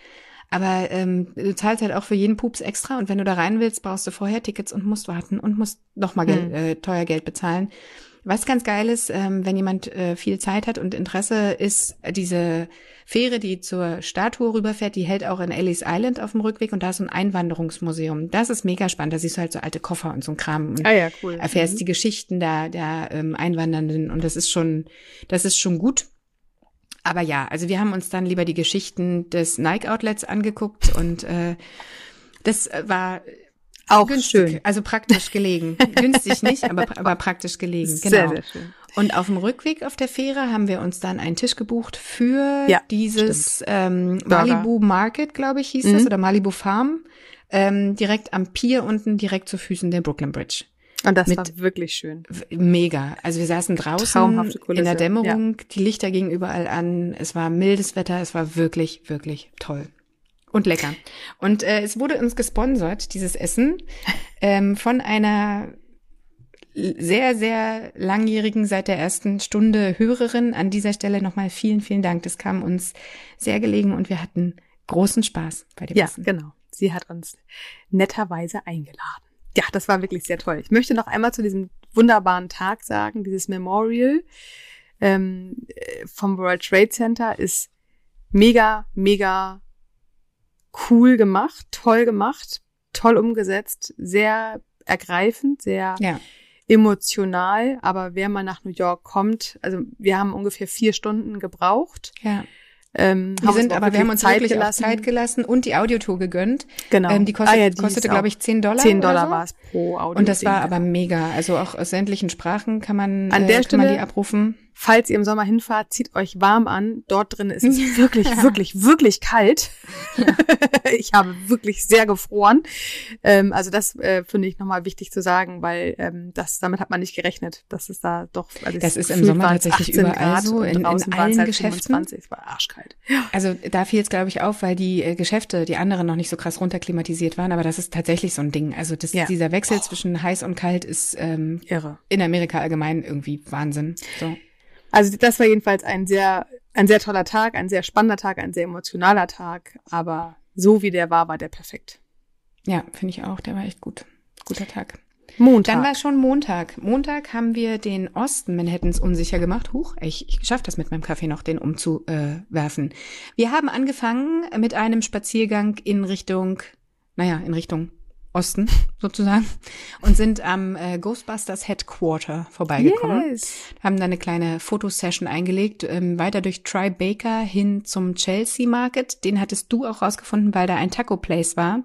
Aber ähm, du zahlst halt auch für jeden Pups extra und wenn du da rein willst, brauchst du vorher Tickets und musst warten und musst nochmal Geld, Mhm. äh, teuer Geld bezahlen. Was ganz geil ist, ähm, wenn jemand äh, viel Zeit hat und Interesse, ist diese Fähre, die zur Statue rüberfährt, die hält auch in Ellis Island auf dem Rückweg und da ist so ein Einwanderungsmuseum. Das ist mega spannend. Da siehst du halt so alte Koffer und so ein Kram. Und Ah ja, cool. erfährst die Geschichten der, der ähm, Einwandernden und das ist schon, das ist schon gut. Aber ja, also wir haben uns dann lieber die Geschichten des Nike Outlets angeguckt und äh, das äh, war Auch günstig, schön. also praktisch gelegen. günstig nicht, aber, aber praktisch gelegen. Genau. Sehr, sehr schön. Und auf dem Rückweg auf der Fähre haben wir uns dann einen Tisch gebucht für Ja, dieses ähm. Malibu Market, glaube ich, hieß Mhm. das, oder Malibu Farm, ähm, direkt am Pier unten, direkt zu Füßen der Brooklyn Bridge. Und das Mit- war wirklich schön. Mega. Also wir saßen draußen in der Dämmerung, die Lichter gingen überall an, es war mildes Wetter, es war wirklich, wirklich toll. Und lecker. Und äh, es wurde uns gesponsert, dieses Essen, ähm, von einer sehr, sehr langjährigen, seit der ersten Stunde Hörerin. An dieser Stelle nochmal vielen, vielen Dank. Das kam uns sehr gelegen und wir hatten großen Spaß bei dem Ja, Essen. genau. Sie hat uns netterweise eingeladen. ja, das war wirklich sehr toll. Ich möchte noch einmal zu diesem wunderbaren Tag sagen, dieses Memorial ähm, äh, vom World Trade Center ist mega, mega cool gemacht, toll gemacht, toll umgesetzt, sehr ergreifend, sehr Ja. emotional. Aber wer mal nach New York kommt, also wir haben ungefähr vier Stunden gebraucht. Ja. Ähm, Wir haben sind aber, wir haben uns wirklich gelassen. Zeit gelassen und die Audiotour gegönnt. Genau. Ähm, die kostet, Ah ja, die kostete, glaube ich, 10 Dollar. 10 oder Dollar so. war es pro Audio. Und das war aber mega. Also auch aus sämtlichen Sprachen kann man, An äh, der kann man Stelle- die abrufen. Falls ihr im Sommer hinfahrt, zieht euch warm an. Dort drin ist es wirklich, wirklich, wirklich kalt. ich habe wirklich sehr gefroren. Ähm, also das äh, finde ich nochmal wichtig zu sagen, weil ähm, das damit hat man nicht gerechnet, dass es da doch. Also Das ist im Sommer tatsächlich 18 überall Grad so, und in- in allen halt Geschäften. 25, es war arschkalt. Also da fiel es, glaube ich, auf, weil die äh, Geschäfte, die anderen noch nicht so krass runterklimatisiert waren, aber das ist tatsächlich so ein Ding. Also das, Ja. dieser Wechsel zwischen heiß und kalt ist ähm, Irre. in Amerika allgemein irgendwie Wahnsinn. So. Also das war jedenfalls ein sehr, ein sehr toller Tag, ein sehr spannender Tag, ein sehr emotionaler Tag, aber so wie der war, war der perfekt. Ja, finde ich auch. Der war echt gut. Guter Tag. Montag. Dann war es schon Montag. Montag haben wir den Osten Manhattans unsicher gemacht. Huch, ich, ich schaffe das mit meinem Kaffee noch, den umzuwerfen. Wir haben angefangen mit einem Spaziergang in Richtung, naja, in Richtung Osten sozusagen und sind am äh, Ghostbusters Headquarter vorbeigekommen. yes. Haben da eine kleine Fotosession eingelegt, ähm, weiter durch Tribeca hin zum Chelsea Market. Den hattest du auch rausgefunden, weil da ein Taco Place war,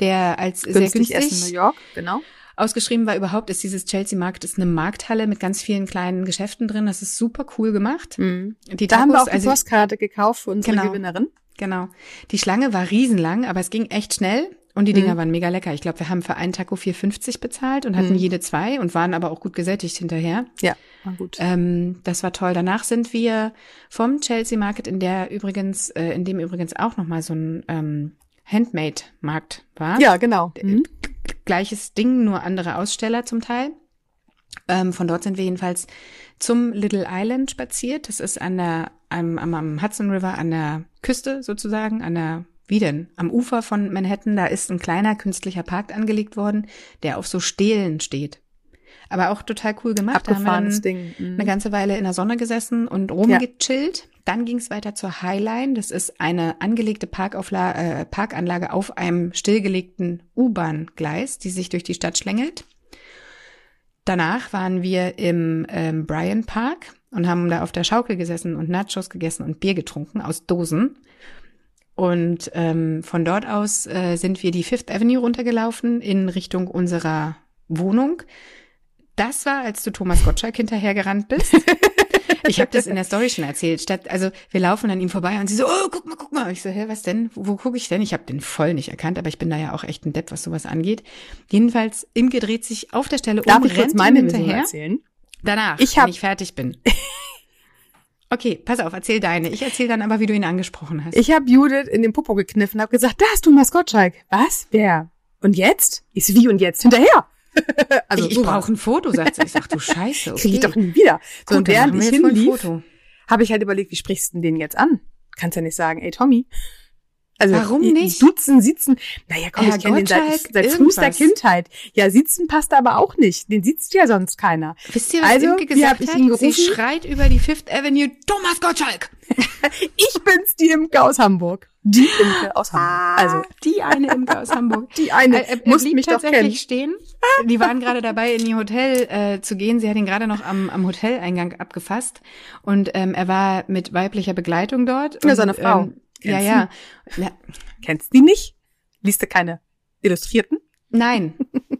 der als sehr Günstig günstig Essen New York, genau. Ausgeschrieben war überhaupt, ist dieses Chelsea Markt ist eine Markthalle mit ganz vielen kleinen Geschäften drin. Das ist super cool gemacht. Mhm. Die Da haben wir Tacos, auch die also- Postkarte gekauft für unsere Genau. Gewinnerin. Genau. Die Schlange war riesenlang, aber es ging echt schnell und die Dinger Mhm. waren mega lecker. Ich glaube, wir haben für einen Taco 4,50 bezahlt und hatten Mhm. jede zwei und waren aber auch gut gesättigt hinterher. Ja, war gut. Ähm, das war toll. Danach sind wir vom Chelsea Market, in der übrigens, äh, in dem übrigens auch noch mal so ein ähm, Handmade-Markt war. ja, genau. Mhm. gleiches Ding, nur andere Aussteller zum Teil. Ähm, von dort sind wir jedenfalls zum Little Island spaziert. Das ist an der, am, am, am Hudson River an der Küste sozusagen, an der, wie denn? Am Ufer von Manhattan. Da ist ein kleiner künstlicher Park angelegt worden, der auf so Stelen steht. Aber auch total cool gemacht. Da haben wir Ding. Mhm. eine ganze Weile in der Sonne gesessen und rumgechillt. Dann ging es weiter zur Highline. Das ist eine angelegte Parkaufla äh, Parkanlage auf einem stillgelegten U-Bahn-Gleis, die sich durch die Stadt schlängelt. Danach waren wir im ähm, Bryan Park und haben da auf der Schaukel gesessen und Nachos gegessen und Bier getrunken aus Dosen. Und ähm, von dort aus äh, sind wir die Fifth Avenue runtergelaufen in Richtung unserer Wohnung. Das war, als du Thomas Gottschalk hinterhergerannt bist. Ich habe das in der Story schon erzählt. Statt, also wir laufen an ihm vorbei und sie so, oh, guck mal, guck mal. Ich so, hä, was denn? Wo, wo gucke ich denn? Ich habe den voll nicht erkannt, aber ich bin da ja auch echt ein Depp, was sowas angeht. Jedenfalls, Imke dreht sich auf der Stelle Darf um, ich kurz rennt meine ihm Version hinterher. erzählen? Danach, Ich hab- wenn ich fertig bin. Okay, pass auf, erzähl deine. Ich erzähl dann aber, wie du ihn angesprochen hast. Ich habe Judith in den Popo gekniffen und habe gesagt, da ist Thomas Gottschalk. Was? Wer? Und jetzt? So, wie und jetzt? Hinterher. also ich ich brauche ein Foto, sagt sie. Ich sag, du Scheiße, okay. Krieg ich doch nie wieder. So, Gut, und während ich hinlief, Foto. habe ich halt überlegt, wie sprichst du denn den jetzt an? Kannst ja nicht sagen, ey Tommy. Also Warum nicht? Dutzen, sitzen. Naja, komm, Herr ich kenne den seit, seit frühester. Kindheit. Ja, sitzen passt aber auch nicht. Den sitzt ja sonst keiner. Wisst ihr, was Also, Imke wie gesagt ich ihn Sie schreit über die Fifth Avenue, Thomas Gottschalk. Ich bin's, die Imke aus Hamburg. Die Imke aus Hamburg. Also, die eine Imke aus Hamburg. die eine Er, er, muss mich doch kennen. tatsächlich stehen. Die waren gerade dabei, in ihr Hotel äh, zu gehen. Sie hat ihn gerade noch am, am Hoteleingang abgefasst. Und ähm, er war mit weiblicher Begleitung dort. Ja, und, seine Frau. Ähm, Kennst ja. ja. Kennst die nicht? Liest du keine Illustrierten? Nein.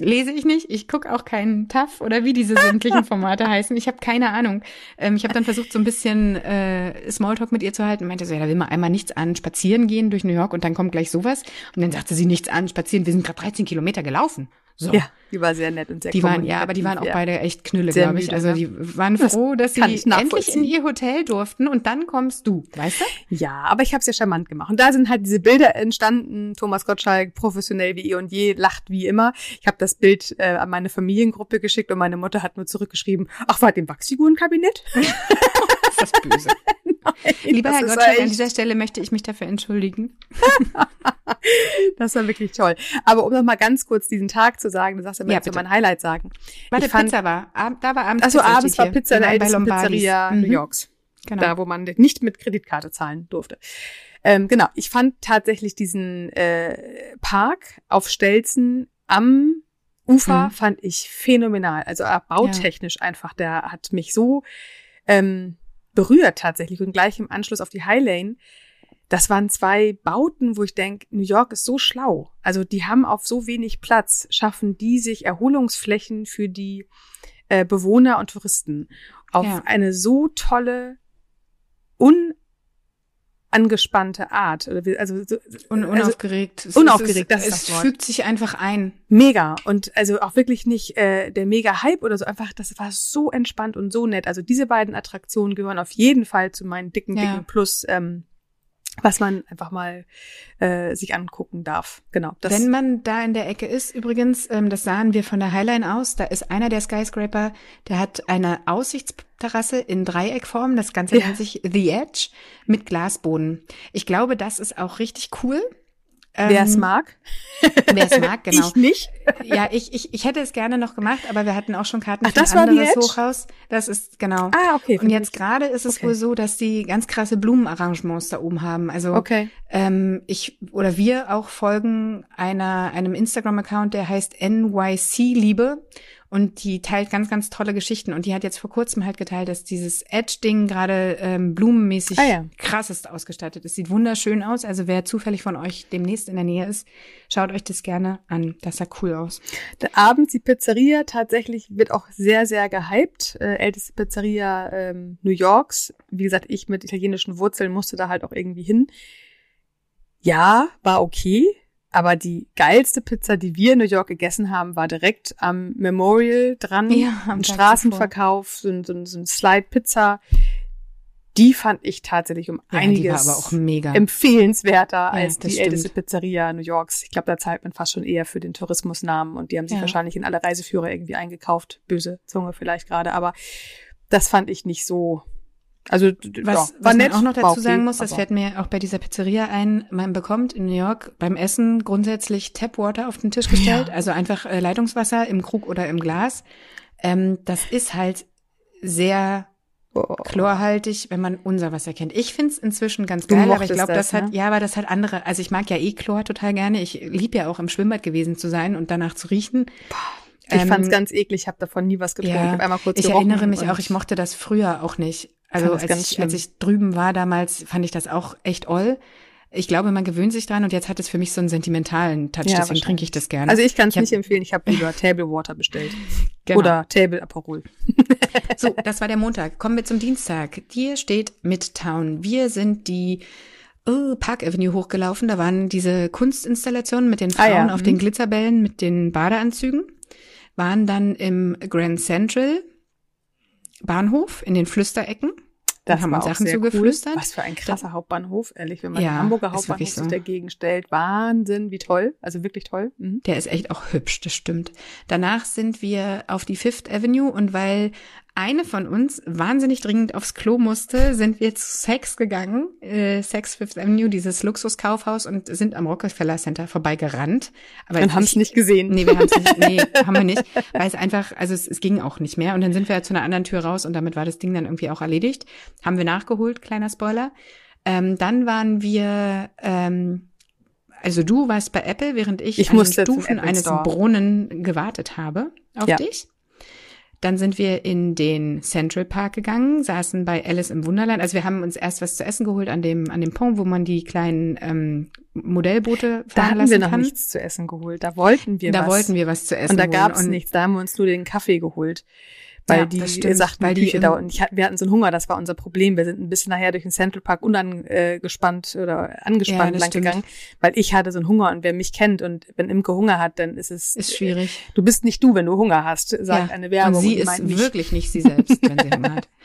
Lese ich nicht. Ich gucke auch keinen TAF oder wie diese sämtlichen Formate heißen. Ich habe keine Ahnung. Ähm, ich habe dann versucht, so ein bisschen äh, Smalltalk mit ihr zu halten. Meinte so, ja, da will man einmal nichts an, spazieren gehen durch New York und dann kommt gleich sowas. Und dann sagte sie nichts an, spazieren. Wir sind gerade 13 Kilometer gelaufen. So. Ja, die war sehr nett und sehr Die waren, ja, aber die waren auch kommunikativ, beide echt Knülle, glaube ich. müde, Also ne? die waren Das froh, dass sie endlich in ihr Hotel durften und dann kommst du, weißt du? Ja, aber ich habe es ja charmant gemacht. Und da sind halt diese Bilder entstanden. Thomas Gottschalk, professionell wie eh und je, lacht wie immer. Ich habe das Bild äh, an meine Familiengruppe geschickt und meine Mutter hat nur zurückgeschrieben, ach, war im Wachsfigurenkabinett? Das böse? Lieber Herr Gottschalk, echt- an dieser Stelle möchte ich mich dafür entschuldigen. Das war wirklich toll. Aber um noch mal ganz kurz diesen Tag zu sagen, du sagst ja, Ja, ja, mein Highlight sagen. Warte, fand- Pizza war. Ab, da war abends Achso, abends war. Pizza in der ältesten. Pizzeria Mhm. New Yorks. Genau. Da, wo man nicht mit Kreditkarte zahlen durfte. Ähm, genau, ich fand tatsächlich diesen äh, Park auf Stelzen am Ufer Mhm. fand ich phänomenal. Also äh, bautechnisch einfach, der hat mich so ähm, berührt tatsächlich und gleich im Anschluss auf die High Lane. Das waren zwei Bauten, wo ich denke, New York ist so schlau. Also die haben auf so wenig Platz, schaffen die sich Erholungsflächen für die äh, Bewohner und Touristen auf Ja. eine so tolle, unangespannte Art. Also, so- Un also unaufgeregt. Es- unaufgeregt, es, das ist es das Wort. fügt sich einfach ein. mega. Und also auch wirklich nicht äh, der Mega-Hype oder so. Einfach, das war so entspannt und so nett. Also diese beiden Attraktionen gehören auf jeden Fall zu meinen dicken, Ja. dicken Plus, ähm, was man einfach mal äh, sich angucken darf. Genau. Das, Wenn man da in der Ecke ist, übrigens, ähm, das sahen wir von der Highline aus, da ist einer der Skyscraper, der hat eine Aussichtsterrasse in Dreieckform, das Ganze Ja. nennt sich The Edge, mit Glasboden. Ich glaube, das ist auch richtig cool. Wer es Ähm, mag. Wer es mag, genau. Ich nicht. Ja, ich, ich, ich hätte es gerne noch gemacht, aber wir hatten auch schon Karten Ach, für ein das anderes? Hochhaus. Das ist, genau. Ah, okay. Und jetzt gerade ist es Okay. wohl so, dass die ganz krasse Blumenarrangements da oben haben. Also Okay. ähm, ich oder wir auch folgen einer einem Instagram-Account, der heißt NYC Liebe und die teilt ganz ganz tolle Geschichten und die hat jetzt vor kurzem halt geteilt, dass dieses Edge-Ding gerade ähm, blumenmäßig Ah, ja. krassest ausgestattet ist. Sieht wunderschön aus. Also wer zufällig von euch demnächst in der Nähe ist, schaut euch das gerne an. Das sah cool aus. Der Abends die Pizzeria tatsächlich wird auch sehr, sehr gehypt. Äh, älteste Pizzeria ähm, New Yorks. Wie gesagt, ich mit italienischen Wurzeln musste da halt auch irgendwie hin. Ja, war okay. Aber die geilste Pizza, die wir in New York gegessen haben, war direkt am Memorial dran. Ja, am Straßenverkauf, so ein, so ein, so ein Slide Pizza. Die fand ich tatsächlich um Ja, einiges die war aber auch mega. empfehlenswerter als das die stimmt. älteste Pizzeria New Yorks. Ich glaube, da zahlt man fast schon eher für den Tourismusnamen und die haben sich Ja. wahrscheinlich in alle Reiseführer irgendwie eingekauft. Böse Zunge vielleicht gerade, aber das fand ich nicht so. Also Was, ja, was man nett, auch noch dazu sagen muss, das fällt mir auch bei dieser Pizzeria ein, man bekommt in New York beim Essen grundsätzlich Tapwater auf den Tisch gestellt, Ja. also einfach äh, Leitungswasser im Krug oder im Glas. Ähm, das ist halt sehr Oh. chlorhaltig, wenn man unser Wasser kennt. Ich find's inzwischen ganz Du geil, aber ich glaube, das, das, hat, ne? ja, aber das hat andere, also ich mag ja eh Chlor total gerne. Ich lieb ja auch im Schwimmbad gewesen zu sein und danach zu riechen. Ich Ähm, fand's ganz eklig, ich habe davon nie was getrunken. ja, ich habe einmal kurz Ich erinnere mich auch, ich mochte das früher auch nicht. Also als ich, schlimm. als ich drüben war damals, fand ich das auch echt oll. Ich glaube, man gewöhnt sich dran und jetzt hat es für mich so einen sentimentalen Touch, Ja, deswegen trinke ich das gerne. Also ich kann es nicht empfehlen, ich habe lieber Table Water bestellt. Genau. Oder Table Aperol. So, das war der Montag. Kommen wir zum Dienstag. Hier steht Midtown. Wir sind die oh, Park Avenue hochgelaufen. Da waren diese Kunstinstallationen mit den Ah, Frauen ja. auf Mhm. den Glitzerbällen mit den Badeanzügen. Waren dann im Grand Central Bahnhof in den Flüsterecken. Das haben uns Sachen zugeflüstert. Cool. Was für ein krasser Hauptbahnhof, ehrlich, wenn man Ja, den Hamburger Hauptbahnhof so. sich dagegen stellt. Wahnsinn, wie toll. Also wirklich toll. Mhm. Der ist echt auch hübsch, das stimmt. Danach sind wir auf die Fifth Avenue und weil eine von uns wahnsinnig dringend aufs Klo musste, sind wir zu Sex gegangen, äh, Sex Fifth Avenue, dieses Luxuskaufhaus und sind am Rockefeller Center vorbeigerannt. Aber Und haben es ich- nicht gesehen. Nee, wir haben es nicht, nee, haben wir nicht, weil es einfach, also es, es ging auch nicht mehr. Und dann sind wir ja zu einer anderen Tür raus und damit war das Ding dann irgendwie auch erledigt. Haben wir nachgeholt, kleiner Spoiler. Ähm, dann waren wir, ähm, also du warst bei Apple, während ich, Ich an den Stufen eines. Brunnen gewartet habe auf Ja. dich. Dann sind wir in den Central Park gegangen, saßen bei Alice im Wunderland. Also wir haben uns erst was zu essen geholt an dem an dem Pont, wo man die kleinen ähm, Modellboote Da fahren hatten lassen wir noch kann. nichts zu essen geholt. Da wollten wir da was. wollten wir was zu essen Und da gab's Und nichts. Da haben wir uns nur den Kaffee geholt. Weil Ja, die stimmt, sagten, weil die Küche dauert. Und ich, wir hatten so einen Hunger, das war unser Problem. Wir sind ein bisschen nachher durch den Central Park unangespannt oder Ja, angespannt das lang stimmt. gegangen, weil ich hatte so einen Hunger und wer mich kennt und wenn Imke Hunger hat, dann ist es Ist schwierig. Du bist nicht du, wenn du Hunger hast, sagt Ja, eine Werbung. Und sie die ist mich. wirklich nicht sie selbst, wenn sie Hunger hat.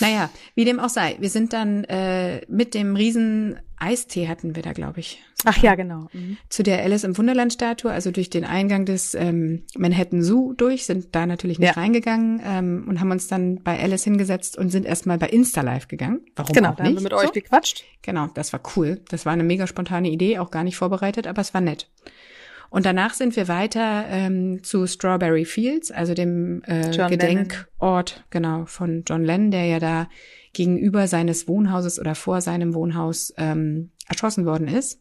Naja, wie dem auch sei. Wir sind dann äh, mit dem riesen Eistee hatten wir da, glaube ich. Ach ja, genau. Mhm. Zu der Alice im Wunderland Statue, also durch den Eingang des ähm, Manhattan Zoo durch, sind da natürlich nicht Ja. reingegangen ähm, und haben uns dann bei Alice hingesetzt und sind erstmal bei Insta Live gegangen. Warum Genau, auch da nicht? haben wir mit euch so? gequatscht. Genau, das war cool. Das war eine mega spontane Idee, auch gar nicht vorbereitet, aber es war nett. Und danach sind wir weiter ähm, zu Strawberry Fields, also dem äh, Gedenkort, genau, von John Lennon, der ja da gegenüber seines Wohnhauses oder vor seinem Wohnhaus ähm, erschossen worden ist.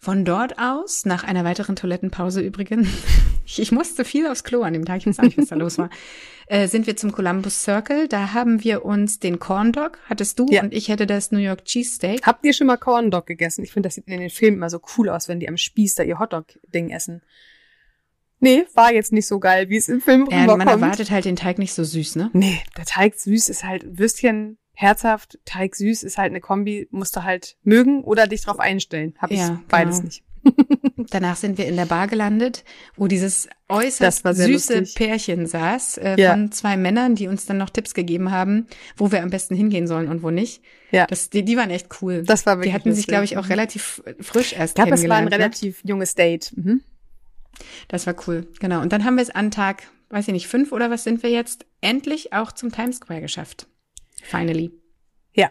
Von dort aus, nach einer weiteren Toilettenpause übrigens, ich, ich musste viel aufs Klo an dem Tag, ich weiß auch nicht, was da los war, äh, sind wir zum Columbus Circle. Da haben wir uns den Corn Dog, hattest du, Ja. und ich hätte das New York Cheesesteak. Habt ihr schon mal Corn Dog gegessen? Ich finde, das sieht in den Filmen immer so cool aus, wenn die am Spieß da ihr Hotdog-Ding essen. Nee, war jetzt nicht so geil, wie es im Film Ja, man rüberkommt. erwartet halt den Teig nicht so süß, ne? Nee, der Teig süß ist halt Würstchen herzhaft, Teig süß ist halt eine Kombi, musst du halt mögen oder dich drauf einstellen. Hab ich Ja, beides genau. nicht. Danach sind wir in der Bar gelandet, wo dieses äußerst süße lustig. Pärchen saß, äh, Ja. von zwei Männern, die uns dann noch Tipps gegeben haben, wo wir am besten hingehen sollen und wo nicht. Ja. Das, die, die waren echt cool. Das war wirklich Die hatten sich, lustig. glaube ich, auch relativ frisch erst Ich glaube, es war ein kennengelernt. ne? relativ junges Date. Mhm. Das war cool, genau. Und dann haben wir es an Tag, weiß ich nicht, fünf oder was sind wir jetzt, endlich auch zum Times Square geschafft. Finally. Ja.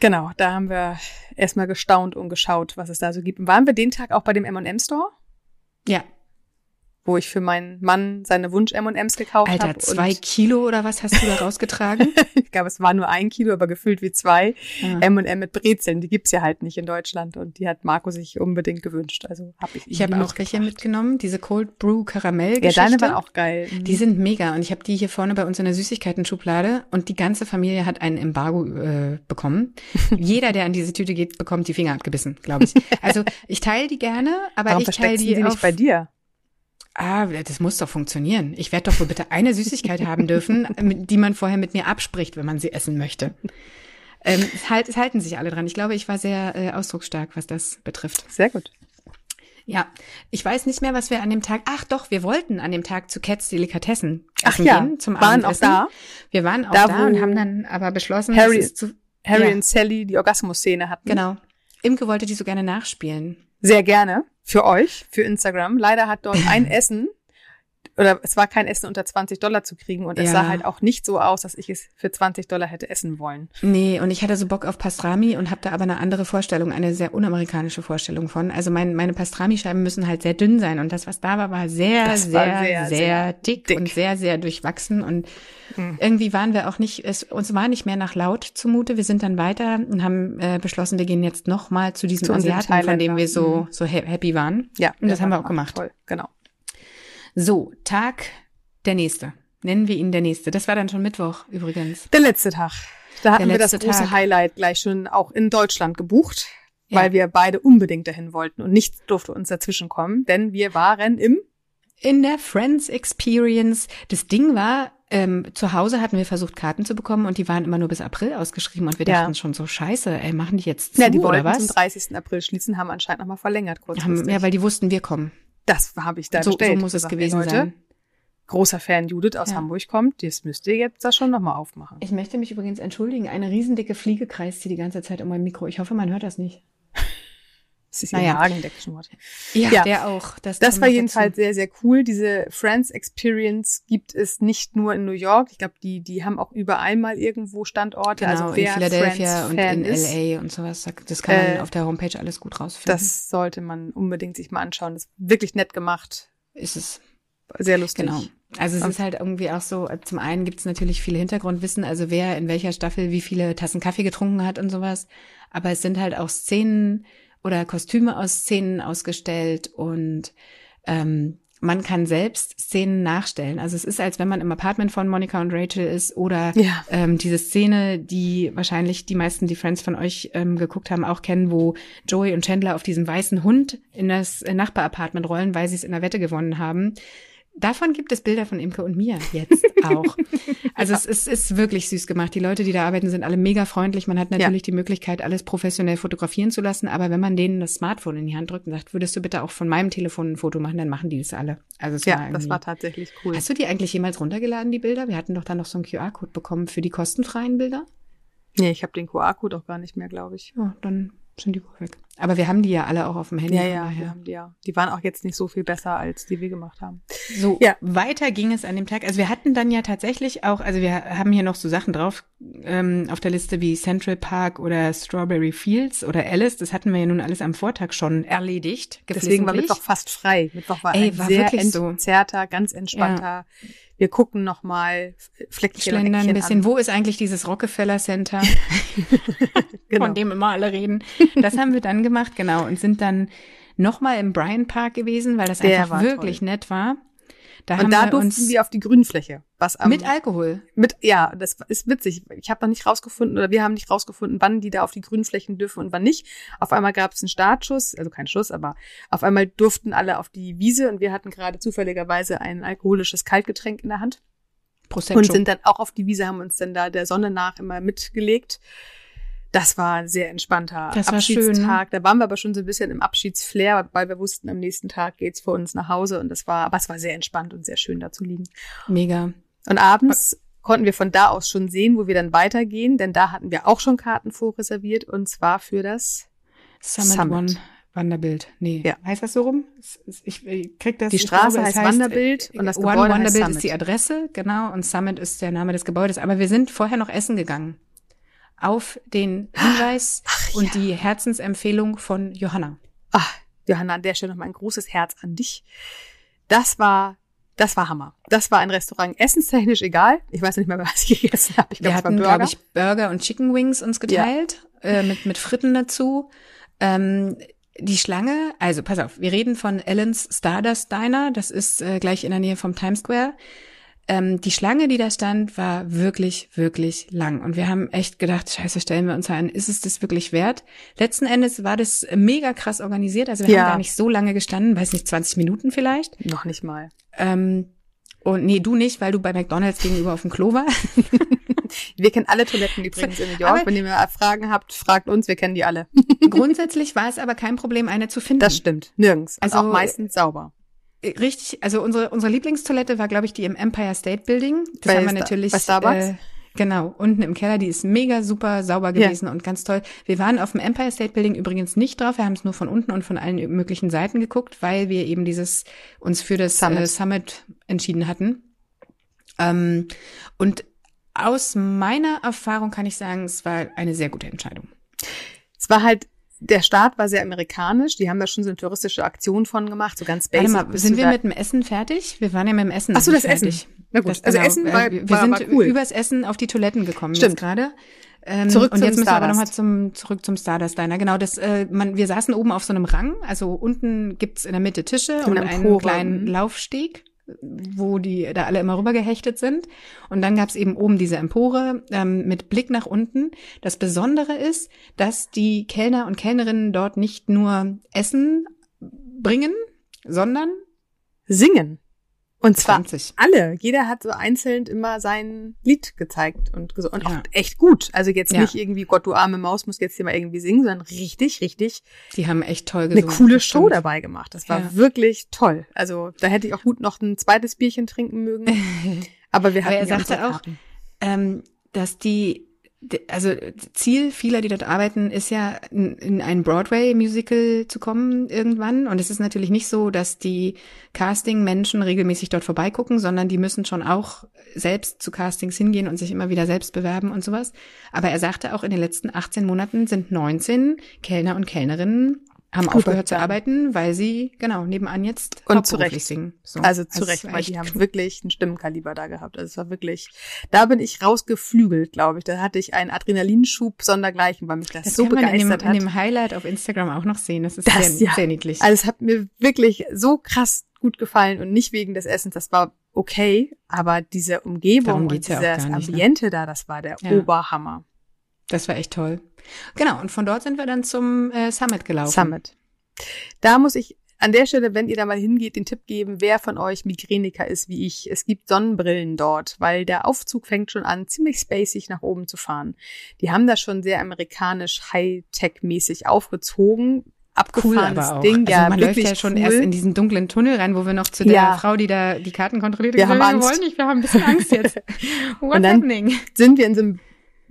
Genau, da haben wir erstmal gestaunt und geschaut, was es da so gibt. Und waren wir den Tag auch bei dem M&M Store, Ja, wo ich für meinen Mann seine Wunsch M&Ms gekauft habe. Alter, zwei Kilo oder was hast du da rausgetragen? Ich glaube, es war nur ein Kilo, aber gefühlt wie zwei. Ja. M&M mit Brezeln, die gibt's ja halt nicht in Deutschland und die hat Marco sich unbedingt gewünscht. Also habe ich Ich habe auch welche mitgenommen, diese Cold Brew Karamell Ja, deine waren auch geil. Mhm. Die sind mega und ich habe die hier vorne bei uns in der Süßigkeiten-Schublade und die ganze Familie hat ein Embargo äh, bekommen. Jeder, der an diese Tüte geht, bekommt die Finger abgebissen, glaube ich. Also ich teile die gerne, aber Warum ich teile die, die nicht bei dir? Ah, das muss doch funktionieren. Ich werde doch wohl bitte eine Süßigkeit haben dürfen, die man vorher mit mir abspricht, wenn man sie essen möchte. Ähm, es, halt, es halten sich alle dran. Ich glaube, ich war sehr äh, ausdrucksstark, was das betrifft. Sehr gut. Ja, ich weiß nicht mehr, was wir an dem Tag. Ach doch, wir wollten an dem Tag zu Cats Delikatessen Ach essen ja, gehen, zum waren auch Abendessen. da. Wir waren auch Da, da, und haben dann aber beschlossen, Harry- es ist zu, Harry Ja. und Sally die Orgasmus-Szene hatten. genau. Imke wollte die so gerne nachspielen. Sehr gerne. Für euch, für Instagram. Leider hat dort ein Essen, oder es war kein Essen unter 20 Dollar zu kriegen und es Ja. sah halt auch nicht so aus, dass ich es für 20 Dollar hätte essen wollen. Nee, und ich hatte so Bock auf Pastrami und habe da aber eine andere Vorstellung, eine sehr unamerikanische Vorstellung von. Also mein, meine Pastrami-Scheiben müssen halt sehr dünn sein und das, was da war, war sehr, war sehr, sehr, sehr dick, dick. und sehr, sehr durchwachsen und Hm. irgendwie waren wir auch nicht, es, uns war nicht mehr nach laut zumute. Wir sind dann weiter und haben äh, beschlossen, wir gehen jetzt noch mal zu diesem Zu Asiaten, von dem wir so, Mhm. so ha- happy waren. Ja. Und das haben wir auch gemacht. Toll, genau. So, Tag der nächste. Nennen wir ihn der nächste. Das war dann schon Mittwoch übrigens. Der letzte Tag. Da hatten wir das große Tag. Highlight gleich schon auch in Deutschland gebucht, Ja. weil wir beide unbedingt dahin wollten und nichts durfte uns dazwischen kommen, denn wir waren im In der Friends Experience. Das Ding war, ähm, zu Hause hatten wir versucht, Karten zu bekommen und die waren immer nur bis April ausgeschrieben und wir Ja. dachten schon so, scheiße, ey, machen die jetzt zu Ja, die oder was? zum 30. April schließen, haben anscheinend nochmal verlängert kurzfristig. ja, weil die wussten, wir kommen. Das habe ich da So, so bestellt. muss es Gesagt, gewesen Leute, sein. Großer Fan Judith aus Ja. Hamburg kommt, das müsst ihr jetzt da schon nochmal aufmachen. Ich möchte mich übrigens entschuldigen. Eine riesendicke Fliege kreist hier die ganze Zeit um mein Mikro. Ich hoffe, man hört das nicht. Das ist Naja. ihr Magen, der geschnurrt. Ja, Ja. der auch. Das, Das war jedenfalls sehr, sehr cool. Diese Friends Experience gibt es nicht nur in New York. Ich glaube, die, die haben auch überall mal irgendwo Standorte. Genau, also wer in Philadelphia und in ist, LA und sowas. Das kann man Äh, auf der Homepage alles gut rausfinden. Das sollte man unbedingt sich mal anschauen. Das ist wirklich nett gemacht. ist es. Sehr lustig. Genau. Also es ist halt irgendwie auch so, zum einen gibt es natürlich viele Hintergrundwissen, also wer in welcher Staffel wie viele Tassen Kaffee getrunken hat und sowas. Aber es sind halt auch Szenen oder Kostüme aus Szenen ausgestellt und ähm, man kann selbst Szenen nachstellen. Also es ist, als wenn man im Apartment von Monica und Rachel ist oder Ja. ähm, diese Szene, die wahrscheinlich die meisten, die Friends von euch ähm, geguckt haben, auch kennen, wo Joey und Chandler auf diesem weißen Hund in das äh, Nachbarapartment rollen, weil sie es in der Wette gewonnen haben. Davon gibt es Bilder von Imke und mir jetzt auch. Also es ist, ist wirklich süß gemacht. Die Leute, die da arbeiten, sind alle mega freundlich. Man hat natürlich die Möglichkeit, alles professionell fotografieren zu lassen. Aber wenn man denen das Smartphone in die Hand drückt und sagt, würdest du bitte auch von meinem Telefon ein Foto machen, dann machen die das alle. Also es war Ja, das irgendwie- war tatsächlich cool. Hast du die eigentlich jemals runtergeladen, die Bilder? Wir hatten doch dann noch so einen QR-Code bekommen für die kostenfreien Bilder. Nee, ich habe den QR-Code auch gar nicht mehr, glaube ich. Ja, dann sind die wohl weg. Aber wir haben die ja alle auch auf dem Handy. Ja, ja, wir haben die ja. Die waren auch jetzt nicht so viel besser, als die wir gemacht haben. So, Ja. weiter ging es an dem Tag. Also wir hatten dann ja tatsächlich auch, also wir haben hier noch so Sachen drauf ähm, auf der Liste wie Central Park oder Strawberry Fields oder Alice. Das hatten wir ja nun alles am Vortag schon erledigt. Deswegen war. Mittwoch fast frei. Mittwoch war Ey, ein war sehr wirklich so. entzerrter, ganz entspannter. Wir gucken noch mal Fleckchen Schlendern ein bisschen. an. Wo ist eigentlich dieses Rockefeller Center, Genau. von dem immer alle reden? Das haben wir dann gemacht, genau, und sind dann nochmal im Bryant Park gewesen, weil das Der einfach wirklich toll. nett war. Da Und da wir durften wir auf die Grünfläche. Was am, mit Alkohol. mit, ja, das ist witzig. Ich habe noch nicht rausgefunden oder wir haben nicht rausgefunden, wann die da auf die Grünflächen dürfen und wann nicht. Auf einmal gab es einen Startschuss, also kein Schuss, aber auf einmal durften alle auf die Wiese und wir hatten gerade zufälligerweise ein alkoholisches Kaltgetränk in der Hand Prosecco. und sind dann auch auf die Wiese, haben uns dann da der Sonne nach immer mitgelegt. Das war ein sehr entspannter Das war Abschiedstag. Da waren wir aber schon so ein bisschen im Abschiedsflair, weil wir wussten, am nächsten Tag geht's für uns nach Hause und das war, aber es war sehr entspannt und sehr schön da zu liegen. Mega. Und abends konnten wir von da aus schon sehen, wo wir dann weitergehen, denn da hatten wir auch schon Karten vorreserviert und zwar für das Summit, Summit. One Wanderbild. Nee, Ja. heißt das so rum? Ich, ich krieg das. Die Straße glaube, es heißt Wanderbild und das One Gebäude heißt Wanderbild Summit. ist die Adresse, genau, und Summit ist der Name des Gebäudes. Aber wir sind vorher noch essen gegangen. Auf den Hinweis und die Herzensempfehlung von Johanna. Ah, Johanna, an der Stelle nochmal ein großes Herz an dich. Das war, das war Hammer. Das war ein Restaurant, essenstechnisch egal. Ich weiß nicht mehr, was ich gegessen habe. Ich Wir glaube, es war hatten, Burger. glaube ich, Burger und Chicken Wings uns geteilt, äh, mit, mit Fritten dazu. Ähm, die Schlange, also pass auf, wir reden von Ellen's Stardust Diner, das ist äh, gleich in der Nähe vom Times Square. Ähm, die Schlange, die da stand, war wirklich, wirklich lang. Und wir haben echt gedacht, scheiße, stellen wir uns ein, ist es das wirklich wert? Letzten Endes war das mega krass organisiert. Also wir Ja. haben gar nicht so lange gestanden, weiß nicht, 20 Minuten vielleicht. Noch nicht mal. Ähm, und nee, du nicht, weil du bei McDonalds gegenüber auf dem Klo warst. Wir kennen alle Toiletten übrigens in New York. Aber- Wenn ihr mal Fragen habt, fragt uns, wir kennen die alle. Grundsätzlich war es aber kein Problem, eine zu finden. Das stimmt. Nirgends. Also- Also auch meistens sauber. Richtig, also unsere, unsere Lieblingstoilette war, glaube ich, die im Empire State Building. Das Bei haben wir natürlich. bei Starbucks? Äh, genau, unten im Keller, die ist mega super sauber gewesen und ganz toll. Wir waren auf dem Empire State Building übrigens nicht drauf, wir haben es nur von unten und von allen möglichen Seiten geguckt, weil wir eben dieses uns für das Summit. Summit, äh, Summit entschieden hatten. Ähm, und aus meiner Erfahrung kann ich sagen, es war eine sehr gute Entscheidung. Es war halt, der Start war sehr amerikanisch. Die haben da schon so eine touristische Aktion von gemacht, so ganz Warte basic. mal, bist sind wir mit dem Essen fertig? Wir waren ja mit dem Essen. Ach so, das nicht Essen. fertig. Na gut, Das, also genau, Essen war, wir war, sind war cool. übers Essen auf die Toiletten gekommen Stimmt. jetzt gerade. Ähm, Zurück und zum jetzt müssen wir aber nochmal zum, zurück zum Stardust Diner. Genau, das, äh, man, wir saßen oben auf so einem Rang. Also unten gibt's in der Mitte Tische und eine einen kleinen. Laufsteg, wo die da alle immer rüber gehechtet sind. Und dann gab's eben oben diese Empore ähm, mit Blick nach unten. Das Besondere ist, dass die Kellner und Kellnerinnen dort nicht nur Essen bringen, sondern Singen. Und zwar 20. alle. Jeder hat so einzeln immer sein Lied gezeigt und, ges- und auch Ja. echt gut. Also jetzt Ja. nicht irgendwie, Gott, du arme Maus, musst jetzt hier mal irgendwie singen, sondern richtig, richtig Die haben echt toll eine gesungen. coole das Show stimmt. dabei gemacht. Das war Ja. wirklich toll. Also da hätte ich auch gut noch ein zweites Bierchen trinken mögen. Aber wir Aber hatten er ja sagte auch, ähm, dass die, also Ziel vieler, die dort arbeiten, ist ja in, in ein Broadway-Musical zu kommen irgendwann. Und es ist natürlich nicht so, dass die Casting-Menschen regelmäßig dort vorbeigucken, sondern die müssen schon auch selbst zu Castings hingehen und sich immer wieder selbst bewerben und sowas. Aber er sagte auch, in den letzten 18 Monaten sind 19 Kellner und Kellnerinnen haben Super, aufgehört zu arbeiten, weil sie, genau, nebenan jetzt Und hauptberuflich zu Recht. singen. So. Also zu es Recht, war weil die haben wirklich ein Stimmenkaliber da gehabt. Also es war wirklich, da bin ich rausgeflügelt, glaube ich. Da hatte ich einen Adrenalinschub sondergleichen, weil mich das, Das so kann man in dem, begeistert in hat. dem Highlight auf Instagram auch noch sehen. Das ist Das, sehr, ja. sehr niedlich. Also es hat mir wirklich so krass gut gefallen und nicht wegen des Essens, das war okay, aber diese Umgebung und ja dieses nicht, ne? Ambiente da, das war der Ja. Oberhammer. Das war echt toll. Genau, und von dort sind wir dann zum äh, Summit gelaufen. Summit. Da muss ich an der Stelle, wenn ihr da mal hingeht, den Tipp geben, wer von euch Migräniker ist wie ich. Es gibt Sonnenbrillen dort, weil der Aufzug fängt schon an, ziemlich spacig nach oben zu fahren. Die haben das schon sehr amerikanisch Hightech-mäßig aufgezogen. Cool, Abgefahrenes auch. Ding, also ja, man wirklich läuft ja schon cool. erst in diesen dunklen Tunnel rein, wo wir noch zu der Ja. Frau, die da die Karten kontrolliert Wir gesagt, haben wir Angst. wollen nicht, wir haben ein bisschen Angst jetzt. What's happening? sind wir in so einem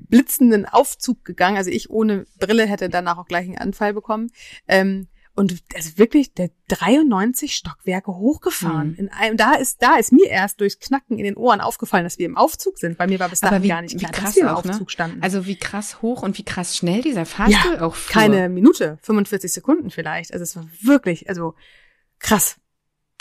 blitzenden Aufzug gegangen. Also ich ohne Brille hätte danach auch gleich einen Anfall bekommen. Ähm, und also wirklich der 93 Stockwerke hochgefahren. Mhm. In einem, da ist, da ist mir erst durchs Knacken in den Ohren aufgefallen, dass wir im Aufzug sind. Bei mir war bis dahin gar nicht klar, dass wir im auch, ne? Aufzug ne? standen. Also wie krass hoch und wie krass schnell dieser Fahrstuhl ja, auch fuhr. Keine Minute, 45 Sekunden vielleicht. Also es war wirklich, also krass.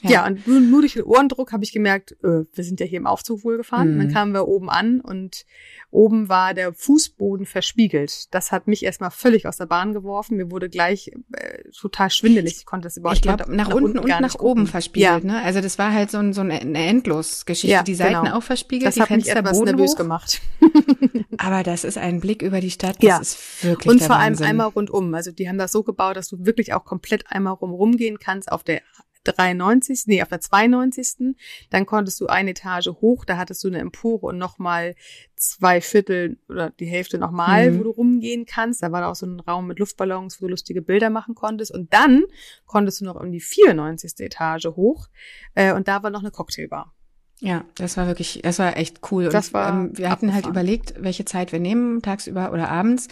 Ja, ja und nur, durch den Ohrendruck habe ich gemerkt, äh, wir sind ja hier im Aufzug wohl gefahren. Mhm. Dann kamen wir oben an und oben war der Fußboden verspiegelt. Das hat mich erstmal völlig aus der Bahn geworfen. Mir wurde gleich äh, total schwindelig. Ich konnte das überhaupt ich glaube, nach, nach, unten und nach oben verspiegelt. Ja. Ne? Also das war halt so, ein, so eine, Endlosgeschichte. Ja, die Seiten genau. auch verspiegelt, das die hat Fenster mich etwas Boden nervös hoch. gemacht. Aber das ist ein Blick über die Stadt. Das ja. ist wirklich Und vor allem einmal rundum. Also die haben das so gebaut, dass du wirklich auch komplett einmal rumrum gehen kannst auf der 93. Nee, auf der 92. Dann konntest du eine Etage hoch, da hattest du eine Empore und nochmal zwei Viertel oder die Hälfte nochmal, Mhm. wo du rumgehen kannst. Da war da auch so ein Raum mit Luftballons, wo du lustige Bilder machen konntest. Und dann konntest du noch um die 94. Etage hoch äh, und da war noch eine Cocktailbar. Ja, das war wirklich, das war echt cool. Das und, war ähm, wir hatten halt abgefahren. überlegt, welche Zeit wir nehmen, tagsüber oder abends.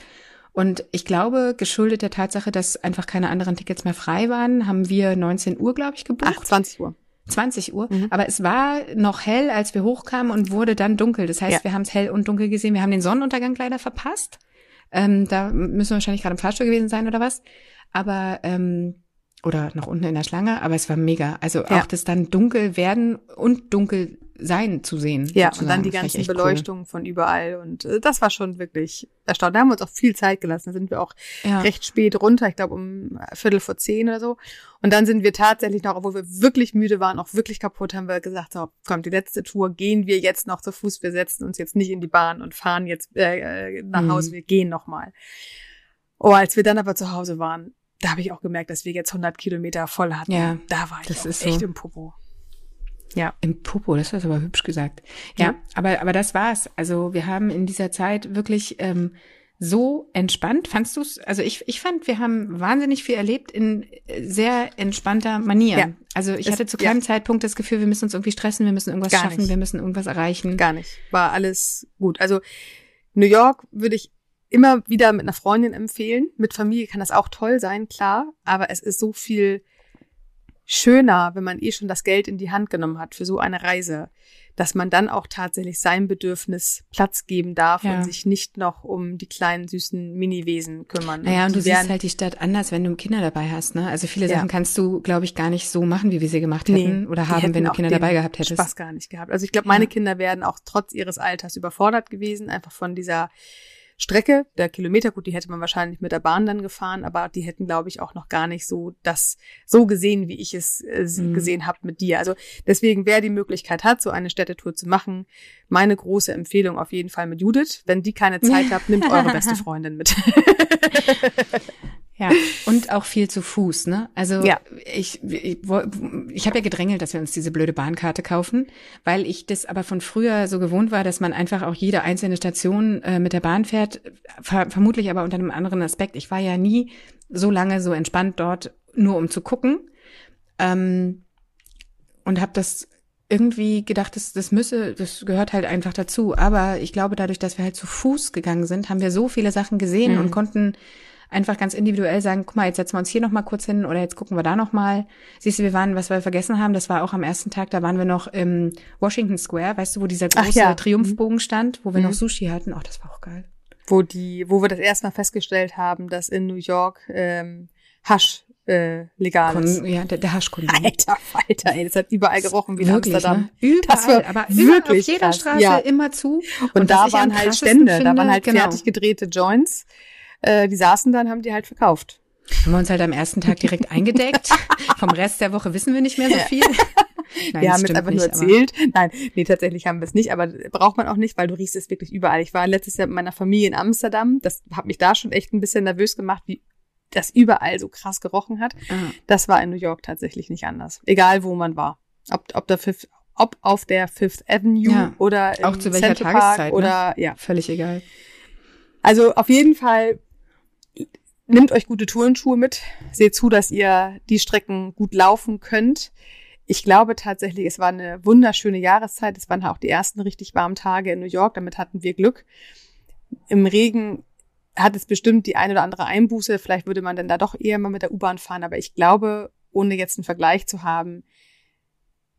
Und ich glaube, geschuldet der Tatsache, dass einfach keine anderen Tickets mehr frei waren, haben wir 19 Uhr, glaube ich, gebucht. Ach, 20 Uhr. 20 Uhr. Mhm. Aber es war noch hell, als wir hochkamen und wurde dann dunkel. Das heißt, Ja. wir haben es hell und dunkel gesehen. Wir haben den Sonnenuntergang leider verpasst. Ähm, da müssen wir wahrscheinlich gerade im Fahrstuhl gewesen sein oder was. Aber ähm, oder nach unten in der Schlange. Aber es war mega. Also Ja. auch das dann dunkel werden und dunkel sein zu sehen. Ja, und sozusagen. dann die ganzen echt cool. Beleuchtungen von überall. Und äh, das war schon wirklich erstaunt. Da haben wir uns auch viel Zeit gelassen. Da sind wir auch Ja. recht spät runter, ich glaube um Viertel vor zehn oder so. Und dann sind wir tatsächlich noch, obwohl wir wirklich müde waren, auch wirklich kaputt, haben wir gesagt, so, komm, die letzte Tour gehen wir jetzt noch zu Fuß. Wir setzen uns jetzt nicht in die Bahn und fahren jetzt äh, äh, nach Mhm. Hause. Wir gehen noch mal. Oh, als wir dann aber zu Hause waren, da habe ich auch gemerkt, dass wir jetzt 100 Kilometer voll hatten. Ja, da war ich das ist echt so. im Popo. Ja. Im Popo, das hast du aber hübsch gesagt. Ja, Ja. aber, aber das war's. Also wir haben in dieser Zeit wirklich ähm, so entspannt. Fandst du's? Also ich, ich fand, wir haben wahnsinnig viel erlebt in äh, sehr entspannter Manier. Ja. Also ich Es- hatte zu ja. keinem Zeitpunkt das Gefühl, wir müssen uns irgendwie stressen, wir müssen irgendwas Gar schaffen, nicht. wir müssen irgendwas erreichen. Gar nicht. War alles gut. Also New York würde ich immer wieder mit einer Freundin empfehlen. Mit Familie kann das auch toll sein, klar. Aber es ist so viel schöner, wenn man eh schon das Geld in die Hand genommen hat für so eine Reise, dass man dann auch tatsächlich seinem Bedürfnis Platz geben darf Ja. und sich nicht noch um die kleinen süßen Miniwesen kümmern. Naja, und die du siehst halt die Stadt anders, wenn du Kinder dabei hast, ne? Also viele Ja. Sachen kannst du, glaube ich, gar nicht so machen, wie wir sie gemacht Nee, hätten oder die haben, wenn du Kinder dabei gehabt hättest. Spaß gar nicht gehabt. Also ich glaube, meine Ja. Kinder werden auch trotz ihres Alters überfordert gewesen, einfach von dieser Strecke, der Kilometer, gut, die hätte man wahrscheinlich mit der Bahn dann gefahren, aber die hätten, glaube ich, auch noch gar nicht so das so gesehen, wie ich es äh, Mhm. gesehen habe mit dir. Also deswegen, wer die Möglichkeit hat, so eine Städtetour zu machen, meine große Empfehlung auf jeden Fall mit Judith. Wenn die keine Zeit habt, nimmt eure beste Freundin mit. Ja, und auch viel zu Fuß, ne? Also Ja. ich, ich, ich habe ja gedrängelt, dass wir uns diese blöde Bahnkarte kaufen, weil ich das aber von früher so gewohnt war, dass man einfach auch jede einzelne Station äh, mit der Bahn fährt, ver vermutlich aber unter einem anderen Aspekt. Ich war ja nie so lange so entspannt dort, nur um zu gucken. Ähm, und habe das irgendwie gedacht, das, das müsse, das gehört halt einfach dazu. Aber ich glaube, dadurch, dass wir halt zu Fuß gegangen sind, haben wir so viele Sachen gesehen Mhm. und konnten einfach ganz individuell sagen, guck mal, jetzt setzen wir uns hier noch mal kurz hin oder jetzt gucken wir da noch mal. Siehst du, wir waren, was wir vergessen haben, das war auch am ersten Tag, da waren wir noch im Washington Square, weißt du, wo dieser Ach große ja. Triumphbogen stand, wo wir Mhm. noch Sushi hatten. Oh, das war auch geil. wo die, wo wir das erstmal festgestellt haben, dass in New York ähm, Hasch äh, legal ist. Kon ja, der, der Haschkonsum. Alter Falter, ey, das hat überall gerochen wie in Wirklich, Amsterdam. ne? Überall, aber überall, wirklich auf jeder krass, Straße ja. immer zu. Und, was da waren halt Stände, da finde, waren halt genau. fertig gedrehte Joints. Äh, die saßen dann, haben die halt verkauft. Haben wir uns halt am ersten Tag direkt eingedeckt. Vom Rest der Woche wissen wir nicht mehr so viel. Nein, wir haben jetzt stimmt einfach nur nicht, aber- erzählt. Nein, nee, tatsächlich haben wir es nicht, aber braucht man auch nicht, weil du riechst es wirklich überall. Ich war letztes Jahr mit meiner Familie in Amsterdam. Das hat mich da schon echt ein bisschen nervös gemacht, wie das überall so krass gerochen hat. Ah. Das war in New York tatsächlich nicht anders. Egal wo man war. Ob, ob, der Fifth, ob auf der Fifth Avenue Ja. oder im Auch zu welcher Central Tageszeit, Park ne? oder ja. Völlig egal. Also auf jeden Fall nehmt euch gute Tourenschuhe mit. Seht zu, dass ihr die Strecken gut laufen könnt. Ich glaube tatsächlich, es war eine wunderschöne Jahreszeit. Es waren auch die ersten richtig warmen Tage in New York. Damit hatten wir Glück. Im Regen hat es bestimmt die eine oder andere Einbuße. Vielleicht würde man dann da doch eher mal mit der U-Bahn fahren. Aber ich glaube, ohne jetzt einen Vergleich zu haben,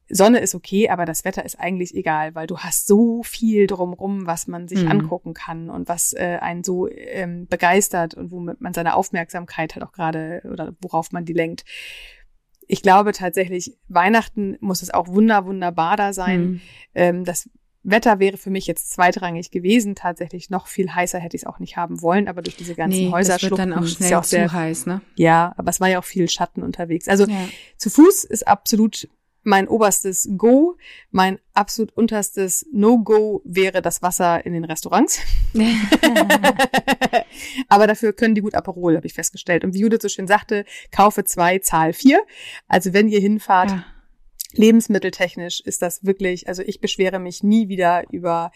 Sonne ist okay, aber das Wetter ist eigentlich egal, weil du hast so viel drumrum, was man sich mhm. angucken kann und was äh, einen so ähm, begeistert und womit man seine Aufmerksamkeit halt auch gerade oder worauf man die lenkt. Ich glaube tatsächlich, Weihnachten muss es auch wunder, wunderbar da sein. Mhm. Ähm, das Wetter wäre für mich jetzt zweitrangig gewesen. Tatsächlich noch viel heißer hätte ich es auch nicht haben wollen, aber durch diese ganzen nee, Häuser das wird dann auch schnell ja auch zu sehr, heiß, ne? Ja, aber es war ja auch viel Schatten unterwegs. Also ja. zu Fuß ist absolut mein oberstes Go. Mein absolut unterstes No-Go wäre das Wasser in den Restaurants. Aber dafür können die gut Aperol, habe ich festgestellt. Und wie Judith so schön sagte, kaufe zwei, zahl vier. Also wenn ihr hinfahrt, ja. Lebensmitteltechnisch ist das wirklich, also ich beschwere mich nie wieder über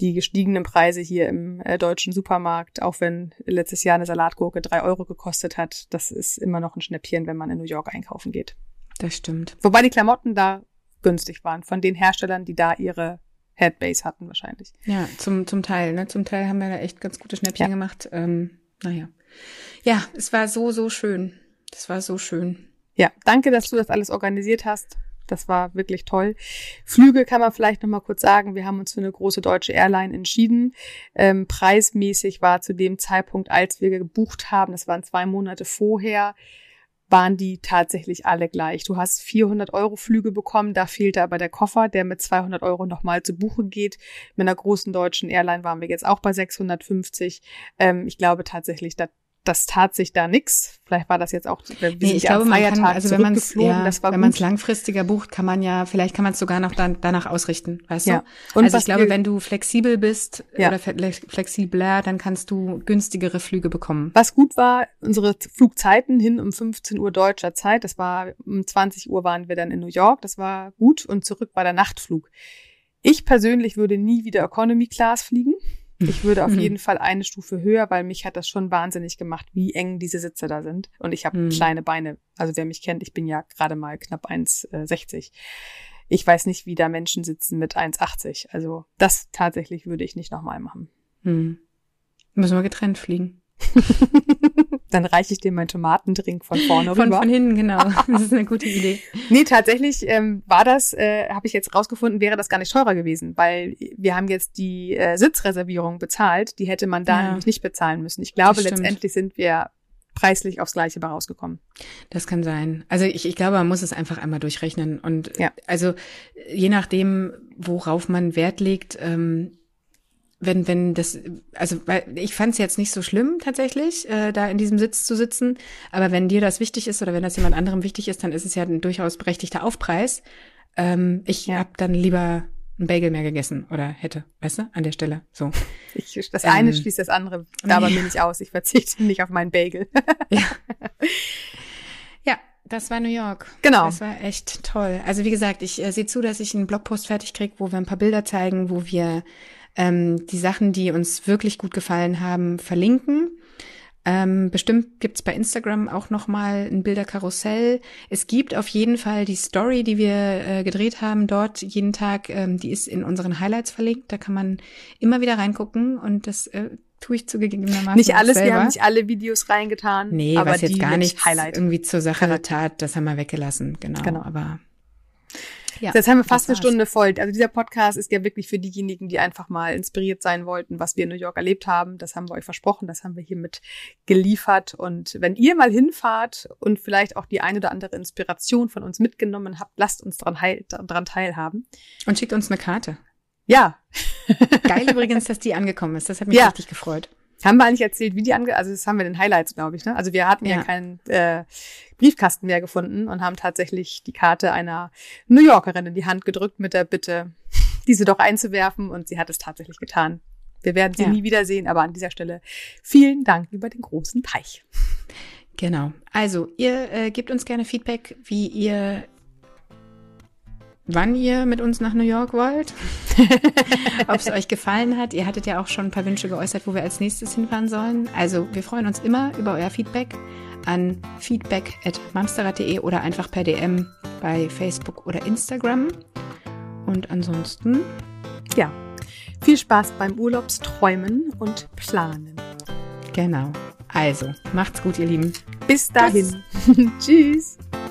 die gestiegenen Preise hier im äh, deutschen Supermarkt, auch wenn letztes Jahr eine Salatgurke drei Euro gekostet hat. Das ist immer noch ein Schnäppchen, wenn man in New York einkaufen geht. Das stimmt. Wobei die Klamotten da günstig waren, von den Herstellern, die da ihre Headbase hatten wahrscheinlich. Ja, zum, zum Teil. Ne? Zum Teil haben wir da echt ganz gute Schnäppchen ja. gemacht. Ähm, naja. Ja, es war so, so schön. Das war so schön. Ja, danke, dass du das alles organisiert hast. Das war wirklich toll. Flüge kann man vielleicht noch mal kurz sagen. Wir haben uns für eine große deutsche Airline entschieden. Ähm, preismäßig war zu dem Zeitpunkt, als wir gebucht haben, das waren zwei Monate vorher, waren die tatsächlich alle gleich. Du hast 400 Euro Flüge bekommen, da fehlte aber der Koffer, der mit 200 Euro nochmal zu Buche geht. Mit einer großen deutschen Airline waren wir jetzt auch bei 650. Ähm, ich glaube tatsächlich, da das tat sich da nix. Vielleicht war das jetzt auch, wir nee, ich glaube, man kann, also wenn man es ja, wenn man es langfristiger bucht, kann man ja, vielleicht kann man es sogar noch dann, danach ausrichten, weißt ja. du? Und also ich glaube, wenn du flexibel bist ja. oder flexibler, dann kannst du günstigere Flüge bekommen. Was gut war, unsere Flugzeiten hin um 15 Uhr deutscher Zeit, das war um 20 Uhr waren wir dann in New York, das war gut und zurück war der Nachtflug. Ich persönlich würde nie wieder Economy Class fliegen. Ich würde auf mhm. jeden Fall eine Stufe höher, weil mich hat das schon wahnsinnig gemacht, wie eng diese Sitze da sind. Und ich habe mhm. kleine Beine. Also wer mich kennt, ich bin ja gerade mal knapp 1,60. Ich weiß nicht, wie da Menschen sitzen mit 1,80. Also das tatsächlich würde ich nicht nochmal machen. Mhm. Müssen wir getrennt fliegen. Dann reiche ich dir meinen Tomatendrink von vorne von, rüber. Von hinten, genau. Das ist eine gute Idee. nee, tatsächlich ähm, war das, äh, habe ich jetzt rausgefunden, wäre das gar nicht teurer gewesen, weil wir haben jetzt die äh, Sitzreservierung bezahlt. Die hätte man da ja. nämlich nicht bezahlen müssen. Ich glaube, letztendlich sind wir preislich aufs Gleiche bei rausgekommen. Das kann sein. Also ich, ich glaube, man muss es einfach einmal durchrechnen. Und ja. also je nachdem, worauf man Wert legt, ähm, wenn, wenn das, also weil ich fand es jetzt nicht so schlimm tatsächlich, äh, da in diesem Sitz zu sitzen. Aber wenn dir das wichtig ist oder wenn das jemand anderem wichtig ist, dann ist es ja ein durchaus berechtigter Aufpreis. Ähm, ich ja. habe dann lieber ein Bagel mehr gegessen oder hätte, weißt du, an der Stelle. So. Ich, das eine ähm, schließt das andere dabei nee. mir nicht aus. Ich verzichte nicht auf meinen Bagel. ja. ja, das war New York. Genau. Das war echt toll. Also wie gesagt, ich äh, sehe zu, dass ich einen Blogpost fertig krieg, wo wir ein paar Bilder zeigen, wo wir ähm, die Sachen, die uns wirklich gut gefallen haben, verlinken. Ähm, bestimmt gibt's bei Instagram auch noch mal ein Bilderkarussell. Es gibt auf jeden Fall die Story, die wir äh, gedreht haben dort jeden Tag. Ähm, die ist in unseren Highlights verlinkt. Da kann man immer wieder reingucken und das äh, tue ich zugegebenermaßen Nicht alles, selber. wir haben nicht alle Videos reingetan. Nee, aber was jetzt gar nicht irgendwie zur Sache tat, das haben wir weggelassen. Genau, genau. aber ja, Jetzt haben wir fast eine Stunde voll. Also dieser Podcast ist ja wirklich für diejenigen, die einfach mal inspiriert sein wollten, was wir in New York erlebt haben. Das haben wir euch versprochen, das haben wir hiermit geliefert. Und wenn ihr mal hinfahrt und vielleicht auch die eine oder andere Inspiration von uns mitgenommen habt, lasst uns daran, heil, daran teilhaben. Und schickt uns eine Karte. Ja. Geil übrigens, dass die angekommen ist. Das hat mich ja. richtig gefreut. Haben wir eigentlich erzählt, wie die ange... Also das haben wir in den Highlights, glaube ich. Ne? Also wir hatten ja, ja keinen äh, Briefkasten mehr gefunden und haben tatsächlich die Karte einer New Yorkerin in die Hand gedrückt mit der Bitte, diese doch einzuwerfen. Und sie hat es tatsächlich getan. Wir werden sie ja. nie wiedersehen, aber an dieser Stelle vielen Dank über den großen Teich. Genau. Also, ihr äh, gebt uns gerne Feedback, wie ihr wann ihr mit uns nach New York wollt, ob es euch gefallen hat. Ihr hattet ja auch schon ein paar Wünsche geäußert, wo wir als nächstes hinfahren sollen. Also wir freuen uns immer über euer Feedback an feedback.mamsterrad.de oder einfach per DM bei Facebook oder Instagram. Und ansonsten, ja, Viel Spaß beim Urlaubsträumen und Planen. Genau. Also, macht's gut, ihr Lieben. Bis dahin. Tschüss.